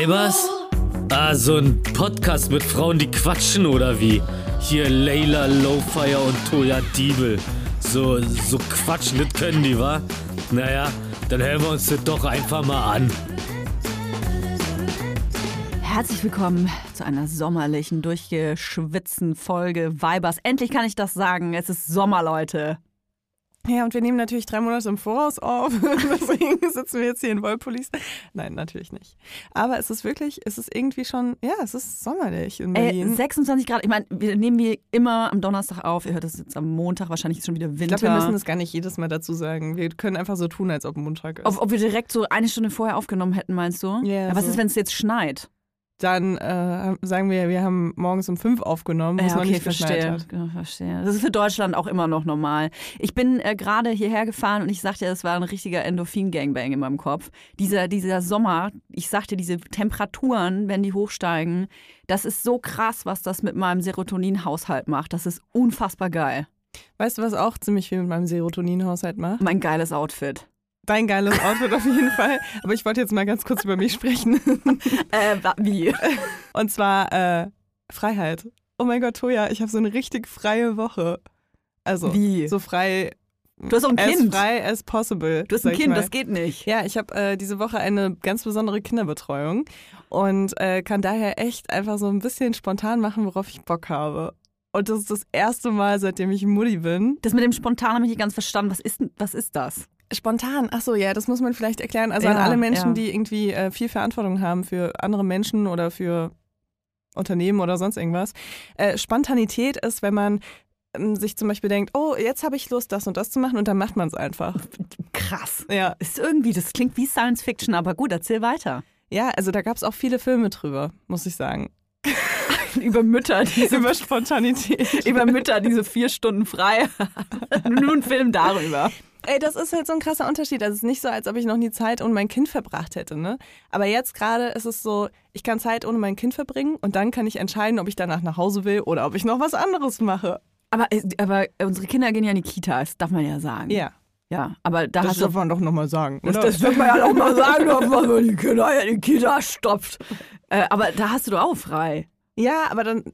Weibers? Ah, so ein Podcast mit Frauen, die quatschen oder wie? Hier Layla Lowfire und Toya Diebel. So, so quatschen, das können die, wa? Naja, dann hören wir uns das doch einfach mal an. Herzlich willkommen zu einer sommerlichen, durchgeschwitzten Folge Weibers. Endlich kann ich das sagen. Es ist Sommer, Leute. Ja, und wir nehmen natürlich drei Monate im Voraus auf. Deswegen sitzen wir jetzt hier in Wollpullis. Nein, natürlich nicht. Aber es ist wirklich, es ist irgendwie schon, ja, es ist sommerlich in Berlin. 26 Grad. Ich meine, wir nehmen wie immer am Donnerstag auf. Ihr hört das jetzt am Montag. Wahrscheinlich ist schon wieder ich Winter. glaube, wir müssen das gar nicht jedes Mal dazu sagen. Wir können einfach so tun, als ob Montag ist. ob, ob wir direkt so eine Stunde vorher aufgenommen hätten, meinst du? Ja, was so. ist, wenn es jetzt schneit? Dann äh, sagen wir, wir haben morgens um fünf aufgenommen, wo es Ja, okay, nicht geschneit verstehe. hat. Ja, verstehe. Das ist für Deutschland auch immer noch normal. Ich bin äh, gerade hierher gefahren und ich sagte, es war ein richtiger Endorphin-Gangbang in meinem Kopf. Dieser, dieser Sommer, ich sagte, diese Temperaturen, wenn die hochsteigen, das ist so krass, was das mit meinem Serotoninhaushalt macht. Das ist unfassbar geil. Weißt du, was auch ziemlich viel mit meinem Serotoninhaushalt macht? Mein geiles Outfit. Dein geiles Outfit auf jeden Fall. Aber ich wollte jetzt mal ganz kurz über mich sprechen. Äh, wie? Und zwar äh, Freiheit. Oh mein Gott, Toja, ich habe so eine richtig freie Woche. Also Wie? so frei Du hast auch ein as Kind. frei as possible. Du hast ein Kind, das geht nicht. Ja, ich habe äh, diese Woche eine ganz besondere Kinderbetreuung und äh, kann daher echt einfach so ein bisschen spontan machen, worauf ich Bock habe. Und das ist das erste Mal, seitdem ich Mutti bin. Das mit dem Spontan habe ich nicht ganz verstanden. Was ist, was ist das? Spontan, ach so, ja, das muss man vielleicht erklären. Also Ja, an alle Menschen, ja. die irgendwie äh, viel Verantwortung haben für andere Menschen oder für Unternehmen oder sonst irgendwas. Äh, Spontanität ist, wenn man ähm, sich zum Beispiel denkt, oh, jetzt habe ich Lust, das und das zu machen und dann macht man es einfach. Krass. Ja, Ist irgendwie, das klingt wie Science Fiction, aber gut, erzähl weiter. ja also da gab es auch viele Filme drüber, muss ich sagen. Über Mütter, die so Über Spontanität. über Mütter diese vier Stunden frei ein Film darüber. Ey, das ist halt so ein krasser Unterschied. Also es ist nicht so, als ob ich noch nie Zeit ohne mein Kind verbracht hätte, ne? Aber jetzt gerade ist es so, ich kann Zeit ohne mein Kind verbringen und dann kann ich entscheiden, ob ich danach nach Hause will oder ob ich noch was anderes mache. Aber, aber unsere Kinder gehen ja in die Kita, das darf man ja sagen. Ja, Ja, aber da das hast du. darf man doch nochmal sagen. Das, das wird man ja auch mal sagen, dass man die Kinder in die Kita stopft. Äh, aber da hast du doch auch frei. Ja, aber dann,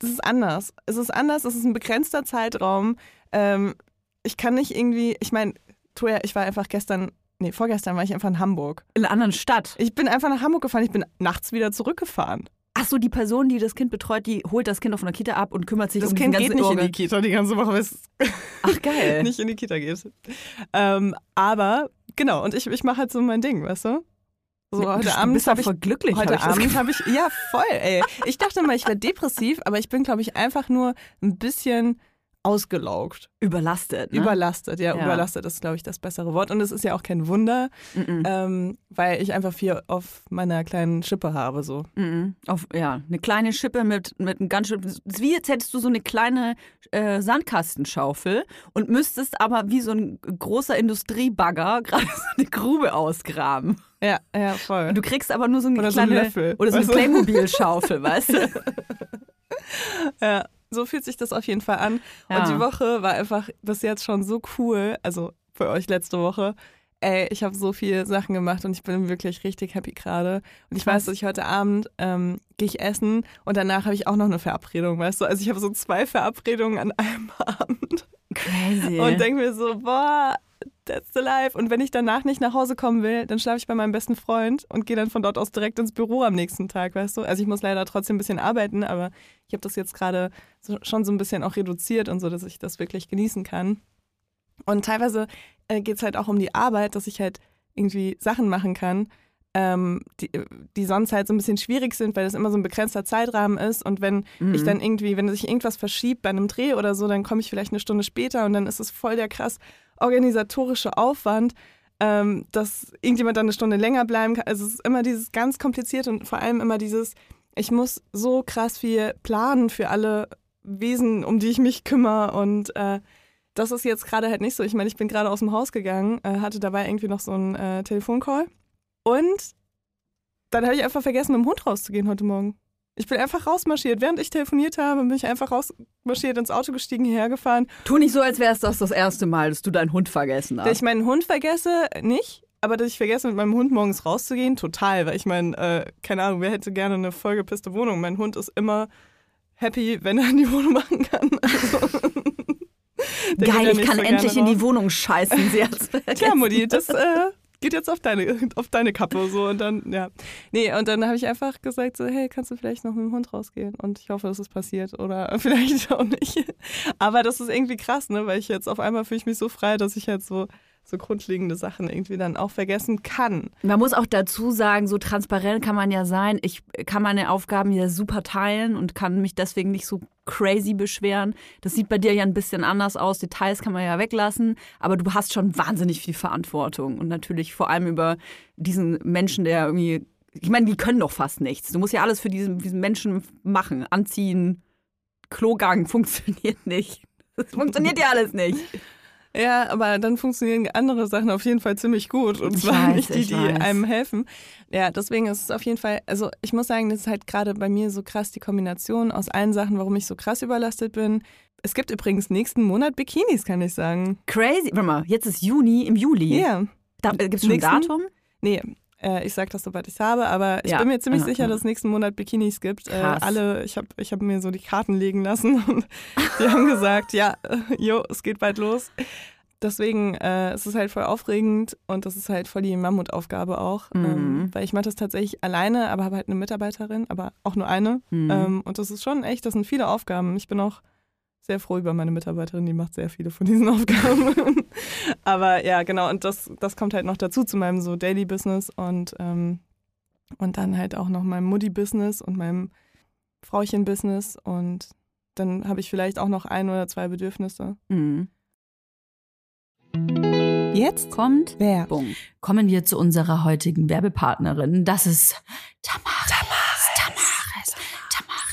das ist anders. Es ist anders, es ist ein begrenzter Zeitraum. Ähm, ich kann nicht irgendwie, ich meine, ich war einfach gestern, nee, vorgestern war ich einfach in Hamburg. In einer anderen Stadt. Ich bin einfach nach Hamburg gefahren, ich bin nachts wieder zurückgefahren. Ach so, die Person, die das Kind betreut, die holt das Kind auf einer Kita ab und kümmert sich Das um Kind diesen geht ganzen nicht in Orgel. die Kita die ganze Woche, weil es Ach geil. nicht in die Kita geht. Ähm, aber, genau, und ich, ich mache halt so mein Ding, weißt du? So, heute du Abend bist ich voll glücklich. hab Heute das Abend habe ich, ja voll, ey. Ich dachte mal, ich wäre depressiv, aber ich bin, glaube ich, einfach nur ein bisschen ausgelaugt. überlastet. Ne? Überlastet, ja, Ja. überlastet ist, glaube ich, das bessere Wort. Und es ist ja auch kein Wunder, ähm, weil ich einfach viel auf meiner kleinen Schippe habe, so. Auf, ja, eine kleine Schippe mit, mit einem ganz schön. Wie jetzt hättest du so eine kleine äh, Sandkastenschaufel und müsstest aber wie so ein großer Industriebagger gerade so eine Grube ausgraben. Ja, ja, voll. Und du kriegst aber nur so eine Oder so kleine. Löffel, Oder so eine? Playmobil-Schaufel, weißt du? Ja, so fühlt sich das auf jeden Fall an. Ja. Und die Woche war einfach bis jetzt schon so cool. Also für euch letzte Woche. Ey, ich habe so viele Sachen gemacht und ich bin wirklich richtig happy gerade. Und ich weiß, dass ich heute Abend ähm, gehe ich essen und danach habe ich auch noch eine Verabredung, weißt du? Also ich habe so zwei Verabredungen an einem Abend Crazy. und denke mir so, boah, that's the life. Und wenn ich danach nicht nach Hause kommen will, dann schlafe ich bei meinem besten Freund und gehe dann von dort aus direkt ins Büro am nächsten Tag, weißt du? Also ich muss leider trotzdem ein bisschen arbeiten, aber ich habe das jetzt gerade so, schon so ein bisschen auch reduziert und so, dass ich das wirklich genießen kann. Und teilweise äh, geht es halt auch um die Arbeit, dass ich halt irgendwie Sachen machen kann, ähm, die, die sonst halt so ein bisschen schwierig sind, weil es immer so ein begrenzter Zeitrahmen ist. Und wenn Mhm. ich dann irgendwie, wenn sich irgendwas verschiebt bei einem Dreh oder so, dann komme ich vielleicht eine Stunde später und dann ist es voll der krass organisatorische Aufwand, ähm, dass irgendjemand dann eine Stunde länger bleiben kann. Also es ist immer dieses ganz komplizierte und vor allem immer dieses, ich muss so krass viel planen für alle Wesen, um die ich mich kümmere und äh, das ist jetzt gerade halt nicht so. Ich meine, ich bin gerade aus dem Haus gegangen, äh, hatte dabei irgendwie noch so einen äh, Telefoncall und dann habe ich einfach vergessen, mit dem Hund rauszugehen heute Morgen. Ich bin einfach rausmarschiert. Während ich telefoniert habe, bin ich einfach rausmarschiert, ins Auto gestiegen, hierher gefahren. Tu nicht so, als wäre es das das erste Mal, dass du deinen Hund vergessen hast. Dass ich meinen Hund vergesse, nicht. aber dass ich vergesse, mit meinem Hund morgens rauszugehen, total. Weil ich meine, äh, keine Ahnung, wer hätte gerne eine vollgepisste Wohnung? Mein Hund ist immer happy, wenn er in die Wohnung machen kann. Also, Geil, ich kann so endlich in die Wohnung scheißen. Sie hat's Tja, Mutti, das äh, geht jetzt auf deine, auf deine Kappe so und dann, ja. Nee, und dann habe ich einfach gesagt so, hey, kannst du vielleicht noch mit dem Hund rausgehen? Und ich hoffe, dass es passiert oder vielleicht auch nicht. Aber das ist irgendwie krass, ne, weil ich jetzt auf einmal fühle ich mich so frei, dass ich jetzt so so grundlegende Sachen irgendwie dann auch vergessen kann. Man muss auch dazu sagen, so transparent kann man ja sein. Ich kann meine Aufgaben ja super teilen und kann mich deswegen nicht so crazy beschweren. Das sieht bei dir ja ein bisschen anders aus. Details kann man ja weglassen, aber du hast schon wahnsinnig viel Verantwortung und natürlich vor allem über diesen Menschen, der irgendwie, ich meine, die können doch fast nichts. Du musst ja alles für diesen, diesen Menschen machen, anziehen. Klogang funktioniert nicht. Das funktioniert ja alles nicht. Ja, aber dann funktionieren andere Sachen auf jeden Fall ziemlich gut und zwar weiß, nicht die, die einem helfen. Ja, deswegen ist es auf jeden Fall, also ich muss sagen, das ist halt gerade bei mir so krass die Kombination aus allen Sachen, warum ich so krass überlastet bin. Es gibt übrigens nächsten Monat Bikinis, kann ich sagen. Crazy. Warte mal, jetzt ist Juni, im Juli. Ja. Da, äh, Gibt es schon ein Datum? Nee, äh, ich sag das, sobald ich es habe, aber ich ja. bin mir ziemlich sicher, dass es nächsten Monat Bikinis gibt. Äh, alle, ich habe ich hab mir so die Karten legen lassen und die haben gesagt, ja, jo, es geht bald los. Deswegen äh, es ist es halt voll aufregend und das ist halt voll die Mammutaufgabe auch. Ähm, mhm. Ähm, weil ich mache das tatsächlich alleine, aber habe halt eine Mitarbeiterin, aber auch nur eine. Mhm. Ähm, und das ist schon echt, das sind viele Aufgaben. Ich bin auch sehr froh über meine Mitarbeiterin, die macht sehr viele von diesen Aufgaben. Aber ja, genau, und das, das kommt halt noch dazu zu meinem so Daily Business und, ähm, und dann halt auch noch meinem Mutti-Business und meinem Frauchen-Business und dann habe ich vielleicht auch noch ein oder zwei Bedürfnisse. Mhm. Jetzt kommt Werbung. Kommen wir zu unserer heutigen Werbepartnerin. Das ist Tamara. Tamaris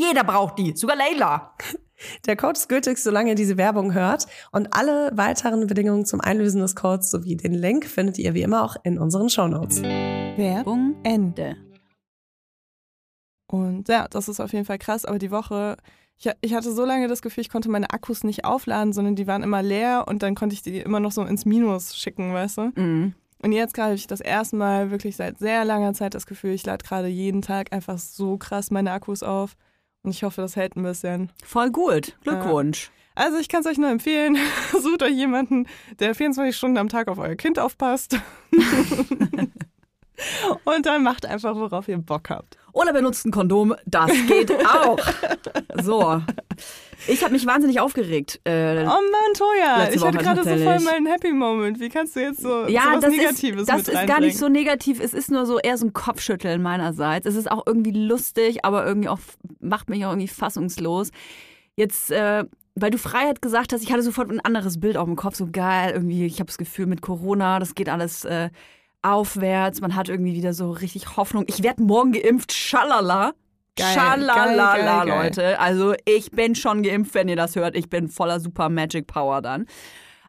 jeder braucht die, sogar Leila. Der Code ist gültig, solange ihr diese Werbung hört. Und alle weiteren Bedingungen zum Einlösen des Codes sowie den Link findet ihr wie immer auch in unseren Shownotes. Werbung Ende. Und ja, das ist auf jeden Fall krass, aber die Woche, ich, ich hatte so lange das Gefühl, ich konnte meine Akkus nicht aufladen, sondern die waren immer leer und dann konnte ich die immer noch so ins Minus schicken, weißt du? Mhm. Und jetzt gerade habe ich das erste Mal wirklich seit sehr langer Zeit das Gefühl, ich lade gerade jeden Tag einfach so krass meine Akkus auf. Und ich hoffe, das hält ein bisschen. Voll gut. Glückwunsch. Also ich kann es euch nur empfehlen, sucht euch jemanden, der 24 Stunden am Tag auf euer Kind aufpasst. Und dann macht einfach, worauf ihr Bock habt. Oder benutzt ein Kondom, das geht auch. So. Ich habe mich wahnsinnig aufgeregt. Äh, Oh Mann, Letzte ich hatte gerade so voll meinen Happy Moment. Wie kannst du jetzt so, ja, das Negatives ist, das ist gar nicht so negativ. Es ist nur so eher so ein Kopfschütteln meinerseits. Es ist auch irgendwie lustig, aber irgendwie auch macht mich auch irgendwie fassungslos. Jetzt, äh, weil du Freiheit gesagt hast, ich hatte sofort ein anderes Bild auf dem Kopf. So geil, irgendwie, ich habe das Gefühl mit Corona, das geht alles äh, aufwärts. Man hat irgendwie wieder so richtig Hoffnung. Ich werde morgen geimpft, schalala. Geil, Schalala, geil, geil. Leute. Also ich bin schon geimpft, wenn ihr das hört. Ich bin voller Super Magic Power dann.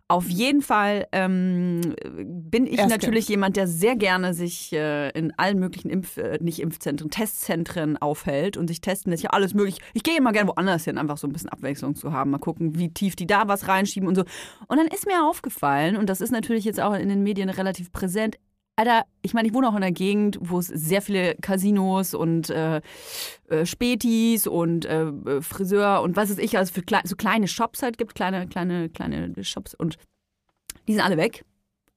Auf jeden Fall ähm, bin ich Erst natürlich jemand, der sehr gerne sich äh, in allen möglichen Impf-, äh, nicht Impfzentren, Testzentren aufhält und sich testen lässt. Ja, alles möglich. Ich gehe immer gerne woanders hin, einfach so ein bisschen Abwechslung zu haben. Mal gucken, wie tief die da was reinschieben und so. Und dann ist mir aufgefallen, und das ist natürlich jetzt auch in den Medien relativ präsent, Alter, ich meine, ich wohne auch in einer Gegend, wo es sehr viele Casinos und äh, äh, Spätis und äh, Friseur und was weiß ich, also für klei so kleine Shops halt gibt, kleine, kleine, kleine Shops und die sind alle weg.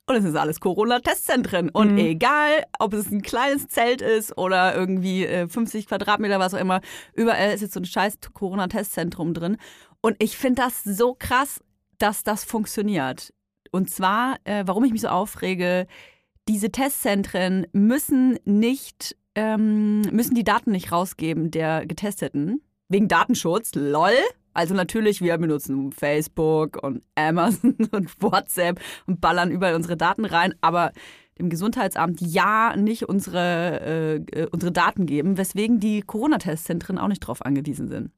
Und es ist alles Corona-Testzentren. Und Mhm. egal, ob es ein kleines Zelt ist oder irgendwie äh, 50 Quadratmeter, was auch immer, überall ist jetzt so ein scheiß Corona-Testzentrum drin. Und ich finde das so krass, dass das funktioniert. Und zwar, äh, warum ich mich so aufrege, diese Testzentren müssen nicht, ähm, müssen die Daten nicht rausgeben der Getesteten. Wegen Datenschutz, lol. Also natürlich, wir benutzen Facebook und Amazon und WhatsApp und ballern überall unsere Daten rein, aber dem Gesundheitsamt ja nicht unsere, äh, äh, unsere Daten geben, weswegen die Corona-Testzentren auch nicht drauf angewiesen sind.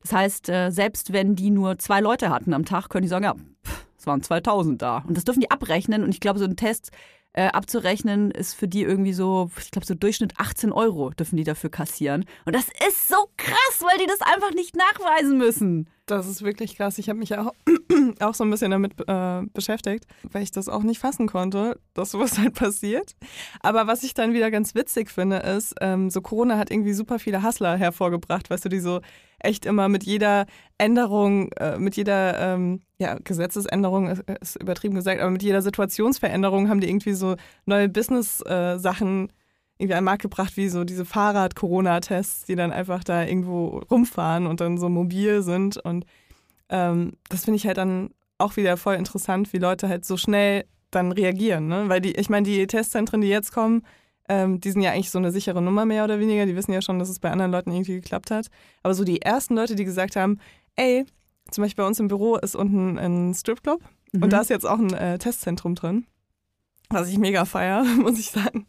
Das heißt, äh, selbst wenn die nur zwei Leute hatten am Tag, können die sagen, ja, pff, es waren 2000 da. Und das dürfen die abrechnen. Und ich glaube, so ein Test äh, abzurechnen ist für die irgendwie so, ich glaube, so Durchschnitt 18 Euro dürfen die dafür kassieren. Und das ist so krass, weil die das einfach nicht nachweisen müssen. Das ist wirklich krass. Ich habe mich auch, auch so ein bisschen damit äh, beschäftigt, weil ich das auch nicht fassen konnte, dass sowas halt passiert. Aber was ich dann wieder ganz witzig finde, ist, ähm, so Corona hat irgendwie super viele Hustler hervorgebracht, weißt du, die so echt immer mit jeder Änderung, äh, mit jeder ähm, ja, Gesetzesänderung ist, ist übertrieben gesagt, aber mit jeder Situationsveränderung haben die irgendwie so neue Business-Sachen irgendwie an den Markt gebracht, wie so diese Fahrrad-Corona-Tests, die dann einfach da irgendwo rumfahren und dann so mobil sind. Und ähm, das finde ich halt dann auch wieder voll interessant, wie Leute halt so schnell dann reagieren. Ne? Weil die, ich meine, die Testzentren, die jetzt kommen, ähm, die sind ja eigentlich so eine sichere Nummer mehr oder weniger. Die wissen ja schon, dass es bei anderen Leuten irgendwie geklappt hat. Aber so die ersten Leute, die gesagt haben, ey, zum Beispiel bei uns im Büro ist unten ein Stripclub Mhm. und da ist jetzt auch ein äh, Testzentrum drin. Was ich mega feier, muss ich sagen.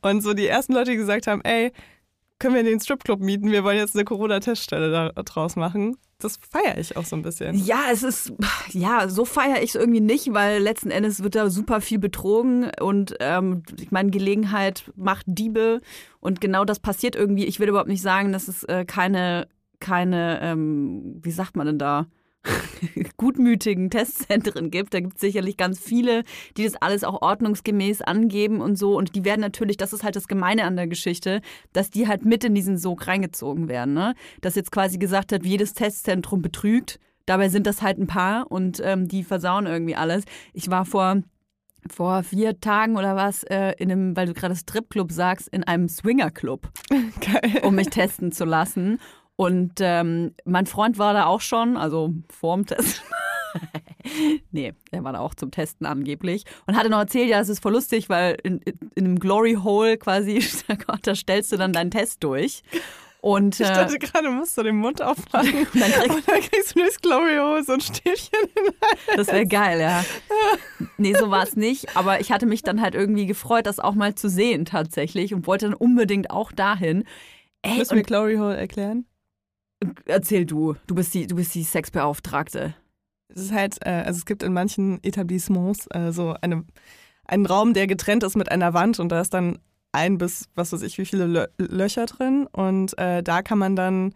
Und so die ersten Leute, die gesagt haben, ey, können wir den Stripclub mieten? Wir wollen jetzt eine Corona-Teststelle da draus machen. Das feiere ich auch so ein bisschen. Ja, es ist, ja, so feiere ich es irgendwie nicht, weil letzten Endes wird da super viel betrogen und ähm, ich meine, Gelegenheit macht Diebe und genau das passiert irgendwie. Ich will überhaupt nicht sagen, dass es äh, keine, keine, ähm, wie sagt man denn da? gutmütigen Testzentren gibt. Da gibt es sicherlich ganz viele, die das alles auch ordnungsgemäß angeben und so. Und die werden natürlich, das ist halt das Gemeine an der Geschichte, dass die halt mit in diesen Sog reingezogen werden. Ne? Dass jetzt quasi gesagt hat, jedes Testzentrum betrügt. Dabei sind das halt ein paar und ähm, die versauen irgendwie alles. Ich war vor vor vier Tagen oder was äh, in einem, weil du gerade Stripclub sagst, in einem Swingerclub, um mich testen zu lassen. Und ähm, mein Freund war da auch schon, also vorm Test. nee, er war da auch zum Testen angeblich. Und hatte noch erzählt, ja, es ist voll lustig, weil in, in, in einem Glory Hole quasi, da stellst du dann deinen Test durch. Und, Ich äh, dachte gerade, musst du den Mund aufmachen Und dann krieg- und dann kriegst du durchs Glory Hole so ein Stäbchen in. Das wäre geil, ja. Nee, so war es nicht. Aber ich hatte mich dann halt irgendwie gefreut, das auch mal zu sehen tatsächlich und wollte dann unbedingt auch dahin. Ey, Müssen wir Glory Hole erklären? Erzähl du. Du bist die, du bist die Sexbeauftragte. Es ist halt, äh, also es gibt in manchen Etablissements äh, so eine, einen Raum, der getrennt ist mit einer Wand und da ist dann ein bis, was weiß ich, wie viele Lö Löcher drin und äh, da kann man dann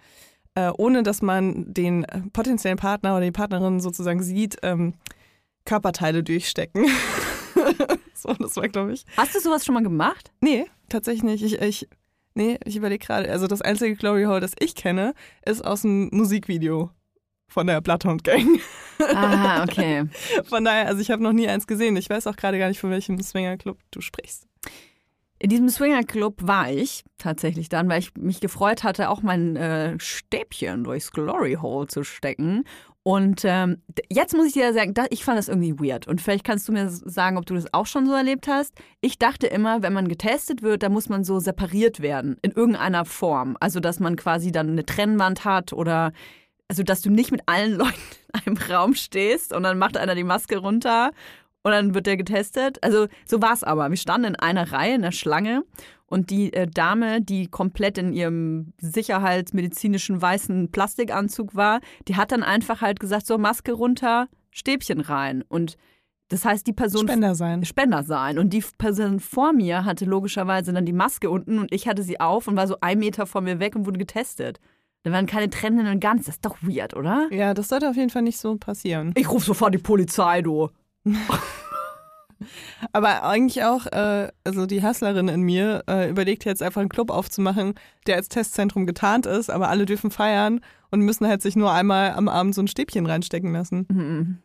äh, ohne dass man den potenziellen Partner oder die Partnerin sozusagen sieht, ähm, Körperteile durchstecken. so, das war, glaube ich. Hast du sowas schon mal gemacht? Nee, tatsächlich nicht. Ich, ich, nee, ich überlege gerade. Also das einzige Glory Hole, das ich kenne, ist aus dem Musikvideo von der Bloodhound Gang. Ah, okay. Von daher, also ich habe noch nie eins gesehen. Ich weiß auch gerade gar nicht, von welchem Swingerclub du sprichst. In diesem Swingerclub war ich tatsächlich dann, weil ich mich gefreut hatte, auch mein äh, Stäbchen durchs Glory Hole zu stecken. Und ähm, jetzt muss ich dir sagen, ich fand das irgendwie weird. Und vielleicht kannst du mir sagen, ob du das auch schon so erlebt hast. Ich dachte immer, wenn man getestet wird, dann muss man so separiert werden in irgendeiner Form. Also, dass man quasi dann eine Trennwand hat oder also, dass du nicht mit allen Leuten in einem Raum stehst und dann macht einer die Maske runter und dann wird der getestet. Also, so war es aber. Wir standen in einer Reihe, in der Schlange. Und die äh, Dame, die komplett in ihrem sicherheitsmedizinischen weißen Plastikanzug war, die hat dann einfach halt gesagt, so Maske runter, Stäbchen rein. Und das heißt, die Person Spender sein. Spender sein. Und die Person vor mir hatte logischerweise dann die Maske unten und ich hatte sie auf und war so ein Meter vor mir weg und wurde getestet. Da waren keine Trennenden und ganz. Das ist doch weird, oder? Ja, das sollte auf jeden Fall nicht so passieren. Ich rufe sofort die Polizei, du. Aber eigentlich auch, äh, also die Hustlerin in mir äh, überlegt jetzt einfach einen Club aufzumachen, der als Testzentrum getarnt ist, aber alle dürfen feiern und müssen halt sich nur einmal am Abend so ein Stäbchen reinstecken lassen. Mhm.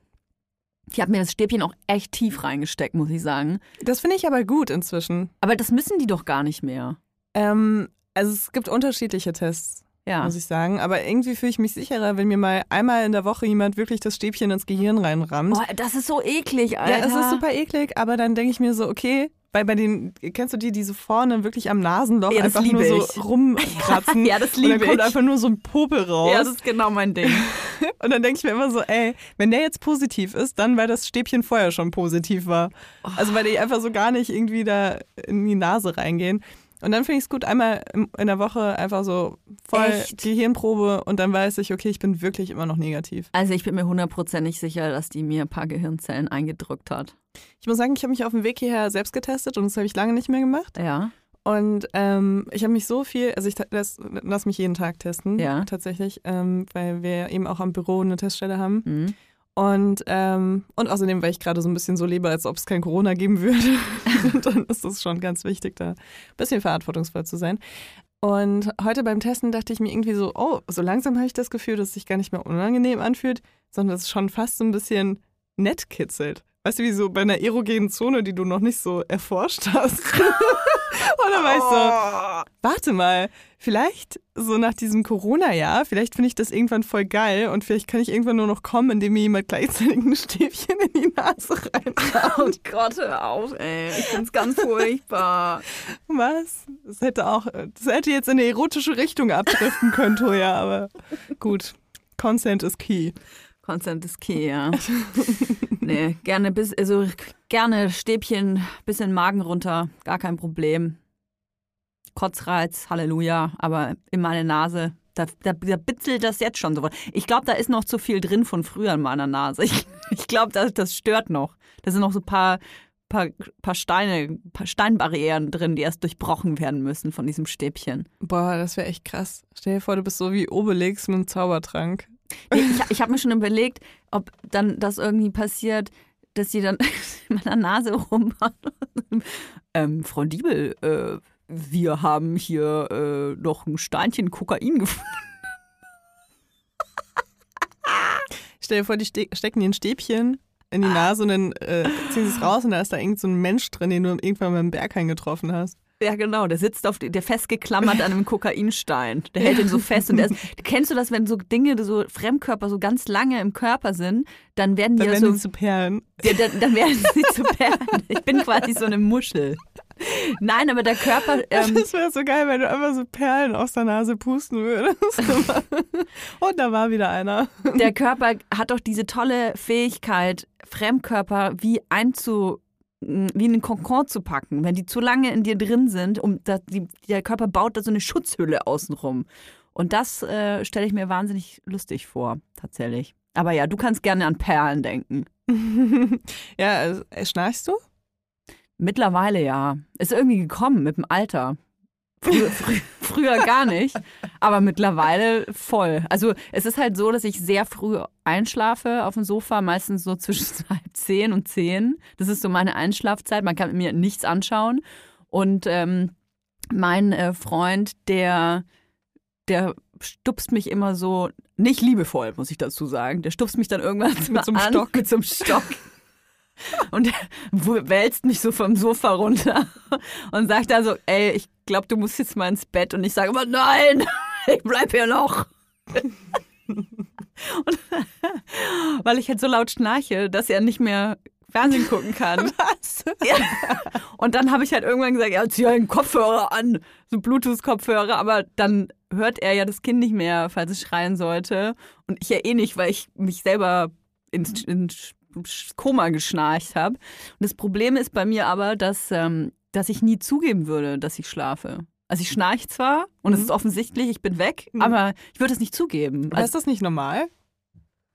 Ich habe mir das Stäbchen auch echt tief reingesteckt, muss ich sagen. Das finde ich aber gut inzwischen. Aber das müssen die doch gar nicht mehr. Ähm, also es gibt unterschiedliche Tests, Ja. muss ich sagen. Aber irgendwie fühle ich mich sicherer, wenn mir mal einmal in der Woche jemand wirklich das Stäbchen ins Gehirn reinrammt. Boah, das ist so eklig, Alter. Ja, es ist super eklig, aber dann denke ich mir so, okay, weil bei den, kennst du die, die so vorne wirklich am Nasenloch Ja, das einfach nur liebe so ich. rumkratzen? Ja, das Und liebe dann kommt ich. einfach nur so ein Popel raus. Ja, das ist genau mein Ding. und dann denke ich mir immer so, ey, wenn der jetzt positiv ist, dann weil das Stäbchen vorher schon positiv war. Also weil die einfach so gar nicht irgendwie da in die Nase reingehen. Und dann finde ich es gut, einmal in der Woche einfach so voll Echt? Gehirnprobe und dann weiß ich, okay, ich bin wirklich immer noch negativ. Also ich bin mir hundertprozentig sicher, dass die mir ein paar Gehirnzellen eingedrückt hat. Ich muss sagen, ich habe mich auf dem Weg hierher selbst getestet und das habe ich lange nicht mehr gemacht. Ja. Und ähm, ich habe mich so viel, also ich lass, lass mich jeden Tag testen, Ja. tatsächlich, ähm, weil wir eben auch am Büro eine Teststelle haben. Mhm. Und, ähm, und außerdem, weil ich gerade so ein bisschen so lebe, als ob es kein Corona geben würde. und dann ist es schon ganz wichtig, da ein bisschen verantwortungsvoll zu sein. Und heute beim Testen dachte ich mir irgendwie so, oh, so langsam habe ich das Gefühl, dass es sich gar nicht mehr unangenehm anfühlt, sondern dass es schon fast so ein bisschen nett kitzelt. Weißt du, wie so bei einer erogenen Zone, die du noch nicht so erforscht hast. War ich so, warte mal, vielleicht so nach diesem Corona-Jahr, vielleicht finde ich das irgendwann voll geil und vielleicht kann ich irgendwann nur noch kommen, indem mir jemand gleichzeitig ein Stäbchen in die Nase reinschaut. Oh Gott, hör auf, ey. Ich find's ganz furchtbar. Was? Das hätte auch, das hätte jetzt in eine erotische Richtung abdriften können, Toja, aber gut. Consent is key. Consent ist key, ja. nee, gerne bis, also gerne Stäbchen, bisschen Magen runter, gar kein Problem. Kotzreiz, Halleluja, aber in meine Nase, da, da, da bitzelt das jetzt schon so. Ich glaube, da ist noch zu viel drin von früher in meiner Nase. Ich, ich glaube, das, das stört noch. Da sind noch so ein paar, paar, paar Steine, paar Steinbarrieren drin, die erst durchbrochen werden müssen von diesem Stäbchen. Boah, das wäre echt krass. Stell dir vor, du bist so wie Obelix mit einem Zaubertrank. Nee, ich ich habe mir schon überlegt, ob dann das irgendwie passiert, dass sie dann in meiner Nase rummachen. ähm, Frau Diebel, äh, wir haben hier äh, noch ein Steinchen Kokain gefunden. Stell dir vor, die ste stecken dir ein Stäbchen in die Nase und dann äh, ziehen sie es raus und da ist da irgend so ein Mensch drin, den du irgendwann mal im Berghain getroffen hast. Ja, genau, der sitzt auf, der festgeklammert an einem Kokainstein. Der hält ihn so fest. Und ist, kennst du das, wenn so Dinge, so Fremdkörper so ganz lange im Körper sind, dann werden die Dann ja werden so die zu Perlen. Ja, dann, dann werden sie zu Perlen. Ich bin quasi so eine Muschel. Nein, aber der Körper. Ähm, das wäre so geil, wenn du einfach so Perlen aus der Nase pusten würdest. und da war wieder einer. der Körper hat doch diese tolle Fähigkeit, Fremdkörper wie einzu wie in einen Kokon zu packen, wenn die zu lange in dir drin sind, um da, die, der Körper baut da so eine Schutzhülle außenrum. Und das äh, stelle ich mir wahnsinnig lustig vor, tatsächlich. Aber ja, du kannst gerne an Perlen denken. ja, äh, schnarchst du? Mittlerweile ja. Ist irgendwie gekommen mit dem Alter. Früher, früher, früher gar nicht, aber mittlerweile voll. Also es ist halt so, dass ich sehr früh einschlafe auf dem Sofa, meistens so zwischen halb zehn und zehn. Das ist so meine Einschlafzeit. Man kann mir nichts anschauen. Und ähm, mein äh, Freund, der, der stupst mich immer so, nicht liebevoll, muss ich dazu sagen. Der stupst mich dann irgendwann Mit so einem an, Stock. Mit so einem Stock. Und wälzt mich so vom Sofa runter und sagt dann so, ey, ich glaube, du musst jetzt mal ins Bett. Und ich sage immer, nein, ich bleib hier noch. Und, weil ich halt so laut schnarche, dass er nicht mehr Fernsehen gucken kann. Was? Ja. Und dann habe ich halt irgendwann gesagt, ja, zieh einen Kopfhörer an, so Bluetooth-Kopfhörer, aber dann hört er ja das Kind nicht mehr, falls es schreien sollte. Und ich ja eh nicht, weil ich mich selber ins, ins Koma geschnarcht habe. Und das Problem ist bei mir aber, dass, ähm, dass ich nie zugeben würde, dass ich schlafe. Also ich schnarche zwar und es Mhm. ist offensichtlich, ich bin weg, Mhm. aber ich würde es nicht zugeben. ist Also, das nicht normal?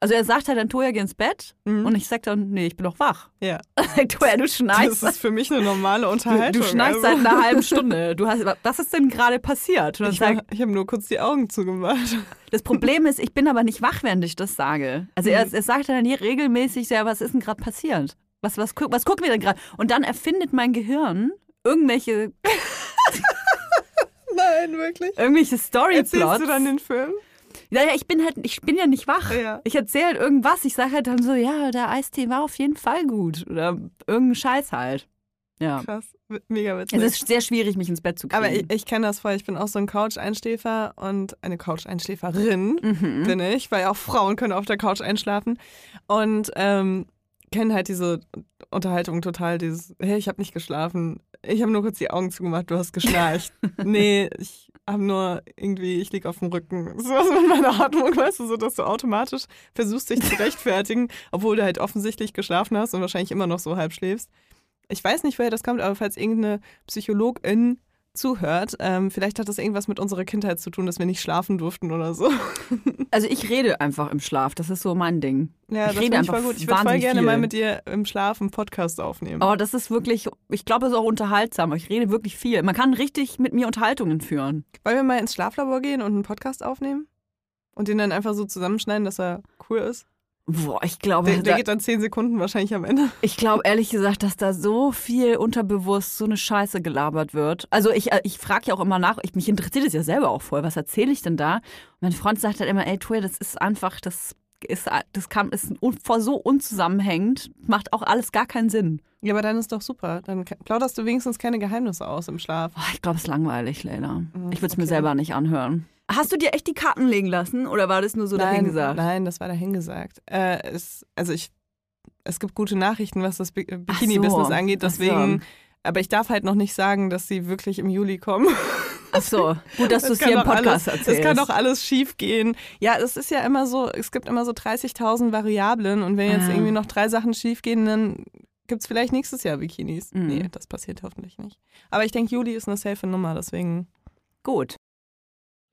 Also er sagt halt dann, Toja, geh ins Bett. Mhm. Und ich sag dann, nee, ich bin doch wach. Ja. Toja, du schnarchst. Das ist für mich eine normale Du, Unterhaltung. du schnarchst also. seit einer halben Stunde. Du hast, was ist denn gerade passiert? Ich, ich habe nur kurz die Augen zugemacht. das Problem ist, ich bin aber nicht wach, während ich das sage. Also er, Mhm. er sagt dann hier regelmäßig, ja, was ist denn gerade passiert? Was, was, gu- was gucken wir denn gerade? Und dann erfindet mein Gehirn irgendwelche, Nein, wirklich. irgendwelche Erzählst Storyplots. du dann den Film? Ja, ja, ich bin halt, ich bin ja nicht wach. Ja. Ich erzähle halt irgendwas. Ich sage halt dann so, ja, der Eistee war auf jeden Fall gut. Oder irgendein Scheiß halt. Ja. Krass. Mega witzig. Es ist sehr schwierig, mich ins Bett zu kriegen. Aber ich, ich kenne das voll. Ich bin auch so ein Couch-Einschläfer und eine Couch-Einschläferin mhm. bin ich, weil auch Frauen können auf der Couch einschlafen. Und ähm, kenne halt diese Unterhaltung total, dieses, hey, ich habe nicht geschlafen. Ich habe nur kurz die Augen zugemacht, du hast geschnarcht. nee, ich habe nur irgendwie, ich lieg auf dem Rücken. So was mit meiner Atmung, weißt du, so dass du automatisch versuchst, dich zu rechtfertigen, obwohl du halt offensichtlich geschlafen hast und wahrscheinlich immer noch so halb schläfst. Ich weiß nicht, woher das kommt, aber falls irgendeine Psychologin zuhört, ähm, vielleicht hat das irgendwas mit unserer Kindheit zu tun, dass wir nicht schlafen durften oder so. Also ich rede einfach im Schlaf. Das ist so mein Ding. Ja, Ich das rede einfach voll gut. Ich würde voll gerne viel. mal mit dir im Schlaf einen Podcast aufnehmen. Aber das ist wirklich, ich glaube, es ist auch unterhaltsam. Ich rede wirklich viel. Man kann richtig mit mir Unterhaltungen führen. Wollen wir mal ins Schlaflabor gehen und einen Podcast aufnehmen? Und den dann einfach so zusammenschneiden, dass er cool ist? Boah, ich glaube, Der, der da, geht dann zehn Sekunden wahrscheinlich am Ende. ich glaube ehrlich gesagt, dass da so viel unterbewusst so eine Scheiße gelabert wird. Also ich, äh, ich frage ja auch immer nach, ich, mich interessiert es ja selber auch voll. Was erzähle ich denn da? Mein Freund sagt halt immer, ey, Toya, das ist einfach, das ist, das kam, ist so unzusammenhängend, macht auch alles gar keinen Sinn. Ja, aber dann ist doch super. Dann plauderst du wenigstens keine Geheimnisse aus im Schlaf. Boah, ich glaube, es ist langweilig, Leila. Ich würde es mir okay. selber nicht anhören. Hast du dir echt die Karten legen lassen oder war das nur so nein, dahingesagt? nein, das war dahingesagt. Äh, es, also ich, es gibt gute Nachrichten, was das Ach Bikini-Business so. angeht. So. Deswegen, aber ich darf halt noch nicht sagen, dass sie wirklich im Juli kommen. Ach so, gut, dass du es hier im Podcast alles, erzählst. Es kann doch alles schief gehen. Ja, es ist ja immer so, es gibt immer so 30.000 Variablen und wenn jetzt Ah. irgendwie noch drei Sachen schief gehen, dann gibt es vielleicht nächstes Jahr Bikinis. Mhm. Nee, das passiert hoffentlich nicht. Aber ich denke, Juli ist eine safe Nummer, deswegen. Gut.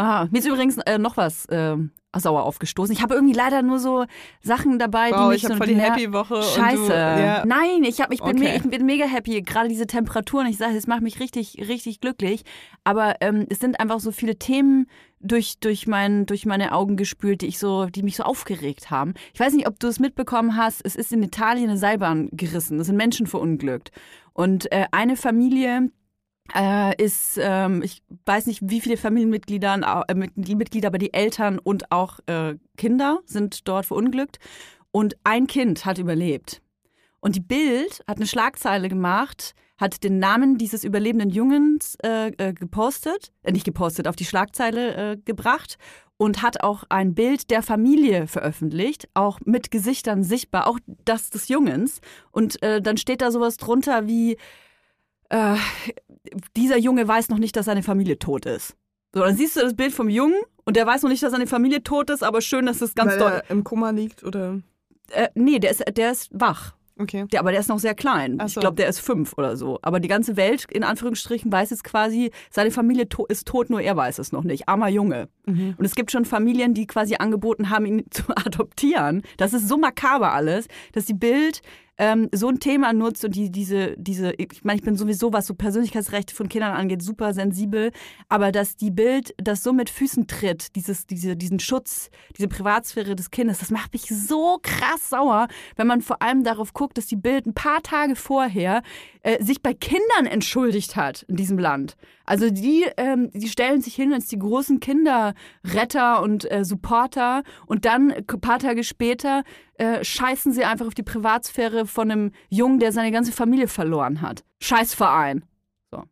Aha, mir ist übrigens äh, noch was äh, sauer aufgestoßen. Ich habe irgendwie leider nur so Sachen dabei, die Wow, mich ich habe so voll die Happy Woche. Scheiße. Du, ja. Nein, ich, hab, ich, bin Okay. me ich bin mega happy. Gerade diese Temperaturen, ich sage, es macht mich richtig, richtig glücklich. Aber ähm, es sind einfach so viele Themen durch, durch, mein, durch meine Augen gespült, die, ich so, die mich so aufgeregt haben. Ich weiß nicht, ob du es mitbekommen hast. Es ist in Italien eine Seilbahn gerissen. Es sind Menschen verunglückt. Und äh, eine Familie äh, ist, ähm, ich weiß nicht, wie viele Familienmitglieder, äh, Mitglieder, aber die Eltern und auch äh, Kinder sind dort verunglückt. Und ein Kind hat überlebt. Und die Bild hat eine Schlagzeile gemacht, hat den Namen dieses überlebenden Jungens äh, äh, gepostet, äh, nicht gepostet, auf die Schlagzeile äh, gebracht und hat auch ein Bild der Familie veröffentlicht, auch mit Gesichtern sichtbar, auch das des Jungens. Und äh, dann steht da sowas drunter wie, äh, dieser Junge weiß noch nicht, dass seine Familie tot ist. So, dann siehst du das Bild vom Jungen und der weiß noch nicht, dass seine Familie tot ist, aber schön, dass es ganz Weil doll. er im Koma liegt oder. Äh, nee, der ist, der ist wach. Okay. Der, aber der ist noch sehr klein. Ach Ich so. glaube, der ist fünf oder so. Aber die ganze Welt, in Anführungsstrichen, weiß jetzt quasi, seine Familie to ist tot, nur er weiß es noch nicht. Armer Junge. Mhm. Und es gibt schon Familien, die quasi angeboten haben, ihn zu adoptieren. Das ist so makaber alles, dass die Bild ähm, so ein Thema nutzt und die, diese, diese, ich meine, ich bin sowieso, was so Persönlichkeitsrechte von Kindern angeht, super sensibel, aber dass die Bild das so mit Füßen tritt, dieses, diese, diesen Schutz, diese Privatsphäre des Kindes, das macht mich so krass sauer, wenn man vor allem darauf guckt, dass die Bild ein paar Tage vorher äh, sich bei Kindern entschuldigt hat in diesem Land. Also die, ähm, die stellen sich hin als die großen Kinderretter und äh, Supporter und dann ein paar Tage später äh, scheißen sie einfach auf die Privatsphäre von einem Jungen, der seine ganze Familie verloren hat. Scheißverein. So.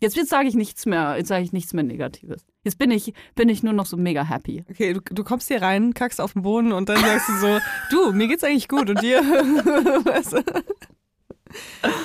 Jetzt, jetzt sage ich nichts mehr, jetzt sage ich nichts mehr Negatives. Jetzt bin ich, bin ich nur noch so mega happy. Okay, du, du kommst hier rein, kackst auf den Boden und dann sagst du so, du, mir geht's eigentlich gut und dir?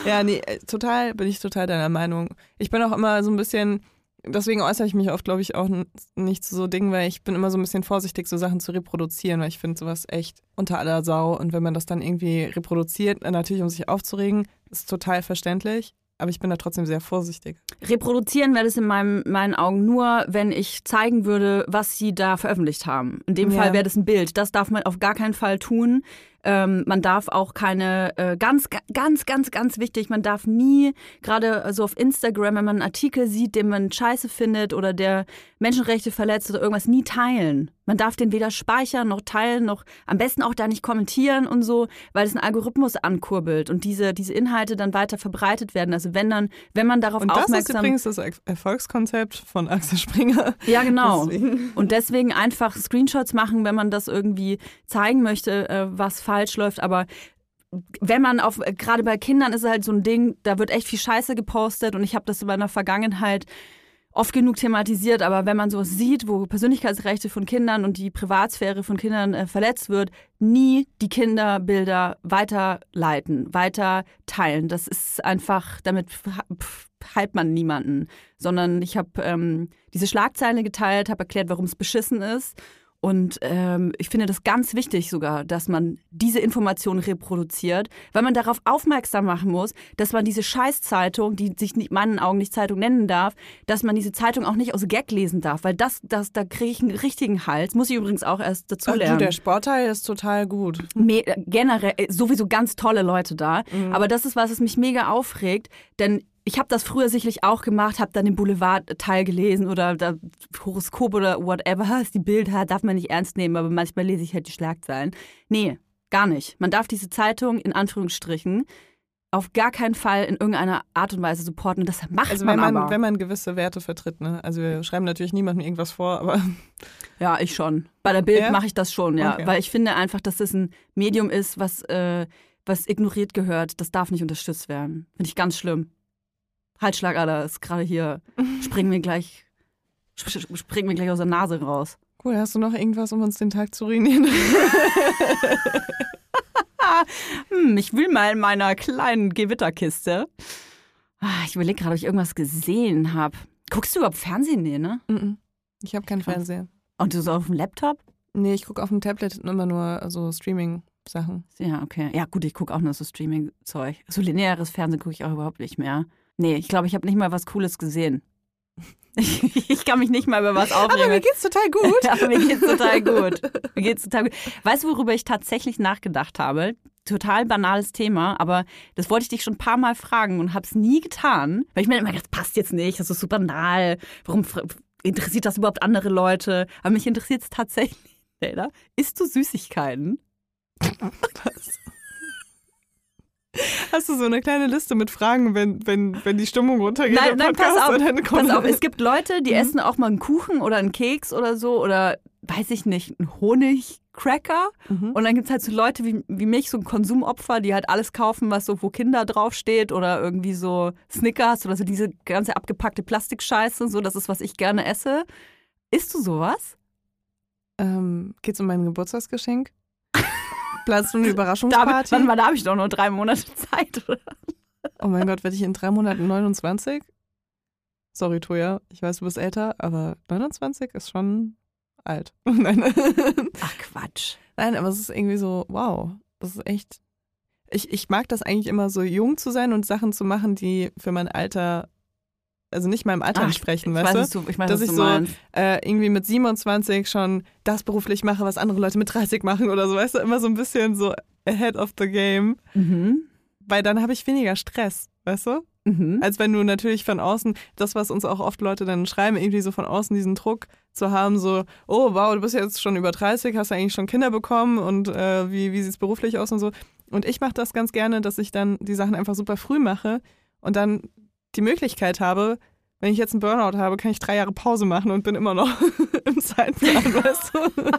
Ja, nee, äh, total, bin ich total deiner Meinung. Ich bin auch immer so ein bisschen deswegen äußere ich mich oft, glaube ich, auch nicht zu so Dingen, weil ich bin immer so ein bisschen vorsichtig, so Sachen zu reproduzieren, weil ich finde sowas echt unter aller Sau. Und wenn man das dann irgendwie reproduziert, äh, natürlich um sich aufzuregen, ist total verständlich. Aber ich bin da trotzdem sehr vorsichtig. Reproduzieren wäre das in meinem, meinen Augen nur, wenn ich zeigen würde, was sie da veröffentlicht haben. In dem Ja. Fall wäre das ein Bild. Das darf man auf gar keinen Fall tun. Ähm, man darf auch keine, äh, ganz, ga- ganz, ganz, ganz wichtig, man darf nie, gerade so auf Instagram, wenn man einen Artikel sieht, den man scheiße findet oder der Menschenrechte verletzt oder irgendwas, nie teilen. Man darf den weder speichern noch teilen, noch am besten auch da nicht kommentieren und so, weil es einen Algorithmus ankurbelt und diese, diese Inhalte dann weiter verbreitet werden. Also wenn dann, wenn man darauf Und das ist aufmerksam übrigens das Er- Erfolgskonzept von Axel Springer. ja, genau. Deswegen. Und deswegen einfach Screenshots machen, wenn man das irgendwie zeigen möchte, äh, was falsch läuft. Aber wenn man auf, gerade bei Kindern ist es halt so ein Ding, da wird echt viel Scheiße gepostet und ich habe das in meiner Vergangenheit oft genug thematisiert, aber wenn man sowas sieht, wo Persönlichkeitsrechte von Kindern und die Privatsphäre von Kindern äh, verletzt wird, nie die Kinderbilder weiterleiten, weiter teilen. Das ist einfach, damit hypt man niemanden, sondern ich habe ähm, diese Schlagzeile geteilt, habe erklärt, warum es beschissen ist. Und ähm, ich finde das ganz wichtig sogar, dass man diese Informationen reproduziert, weil man darauf aufmerksam machen muss, dass man diese Scheißzeitung, die sich in meinen Augen nicht Zeitung nennen darf, dass man diese Zeitung auch nicht aus Gag lesen darf, weil das, das da kriege ich einen richtigen Hals. Muss ich übrigens auch erst dazu du, lernen. der Sportteil ist total gut. Me generell äh, sowieso ganz tolle Leute da. Mhm. Aber das ist was, was mich mega aufregt, denn ich habe das früher sicherlich auch gemacht, habe dann den Boulevard-Teil gelesen oder da Horoskop oder whatever. Ist die Bild hat, darf man nicht ernst nehmen, aber manchmal lese ich halt die Schlagzeilen. Nee, gar nicht. Man darf diese Zeitung in Anführungsstrichen auf gar keinen Fall in irgendeiner Art und Weise supporten. Und das macht Also man, wenn man, aber. wenn man gewisse Werte vertritt, ne? Also wir schreiben natürlich niemandem irgendwas vor, aber Ja, ich schon. Bei der Bild Ja? mache ich das schon, ja. Okay. Weil ich finde einfach, dass das ein Medium ist, was, äh, was ignoriert gehört. Das darf nicht unterstützt werden. Finde ich ganz schlimm. Halsschlagader ist gerade hier. Springen wir gleich. sp- Springen wir gleich aus der Nase raus. cool, hast du noch irgendwas, um uns den Tag zu ruinieren? Hm, ich will mal in meiner kleinen Gewitterkiste. Ah, Ich überlege gerade, ob ich irgendwas gesehen habe. Guckst du überhaupt Fernsehen? Nee, ne? Mhm. ich habe keinen. Fernseher. Und du so auf dem Laptop? Nee, ich gucke auf dem Tablet immer nur so Streaming-Sachen. Ja, okay. Ja, gut, ich gucke auch nur so Streaming-Zeug. So lineares Fernsehen gucke ich auch überhaupt nicht mehr. Nee, ich glaube, ich habe nicht mal was Cooles gesehen. Ich, ich kann mich nicht mal über was aufregen. Aber mir geht's total gut. Aber mir geht's total gut. Mir geht's total gut. Weißt du, worüber ich tatsächlich nachgedacht habe? Total banales Thema, aber das wollte ich dich schon ein paar Mal fragen und habe es nie getan. Weil ich mir immer gedacht, das passt jetzt nicht, das ist so banal. Warum interessiert das überhaupt andere Leute? Aber mich interessiert es tatsächlich. Isst du Süßigkeiten? Hast du so eine kleine Liste mit Fragen, wenn, wenn, wenn die Stimmung runtergeht Nein, nein, Podcast? pass auf, und Pass auf, es gibt Leute, die Mhm. essen auch mal einen Kuchen oder einen Keks oder so oder weiß ich nicht, einen Honigcracker. Mhm. Und dann gibt es halt so Leute wie, wie mich, so Konsumopfer, die halt alles kaufen, was so, wo Kinder draufsteht oder irgendwie so Snickers oder so diese ganze abgepackte Plastikscheiße. So, das ist, was ich gerne esse. Isst du sowas? Ähm, geht's um mein Geburtstagsgeschenk? Planst du eine Da, Überraschungsparty? warte mal, da habe ich doch nur drei Monate Zeit. Oder? Oh mein Gott, werde ich in drei Monaten 29? Sorry, Toja, ich weiß, du bist älter, aber 29 ist schon alt. Nein. Ach Quatsch. Nein, aber es ist irgendwie so, wow, das ist echt. Ich, ich mag das eigentlich immer so jung zu sein und Sachen zu machen, die für mein Alter, also nicht meinem Alter Ach, entsprechen, ich weißt weiß, du? was du, ich weiß, Dass ich so-. Äh, irgendwie mit 27 schon das beruflich mache, was andere Leute mit 30 machen oder so, weißt du? Immer so ein bisschen so ahead of the game, Mhm. weil dann habe ich weniger Stress, weißt du? Mhm. Als wenn du natürlich von außen, das, was uns auch oft Leute dann schreiben, irgendwie so von außen diesen Druck zu haben, so, oh wow, du bist jetzt schon über 30, hast eigentlich schon Kinder bekommen und äh, wie, wie sieht es beruflich aus und so. Und ich mache das ganz gerne, dass ich dann die Sachen einfach super früh mache und dann die Möglichkeit habe, wenn ich jetzt einen Burnout habe, kann ich drei Jahre Pause machen und bin immer noch im Zeitplan, weißt du?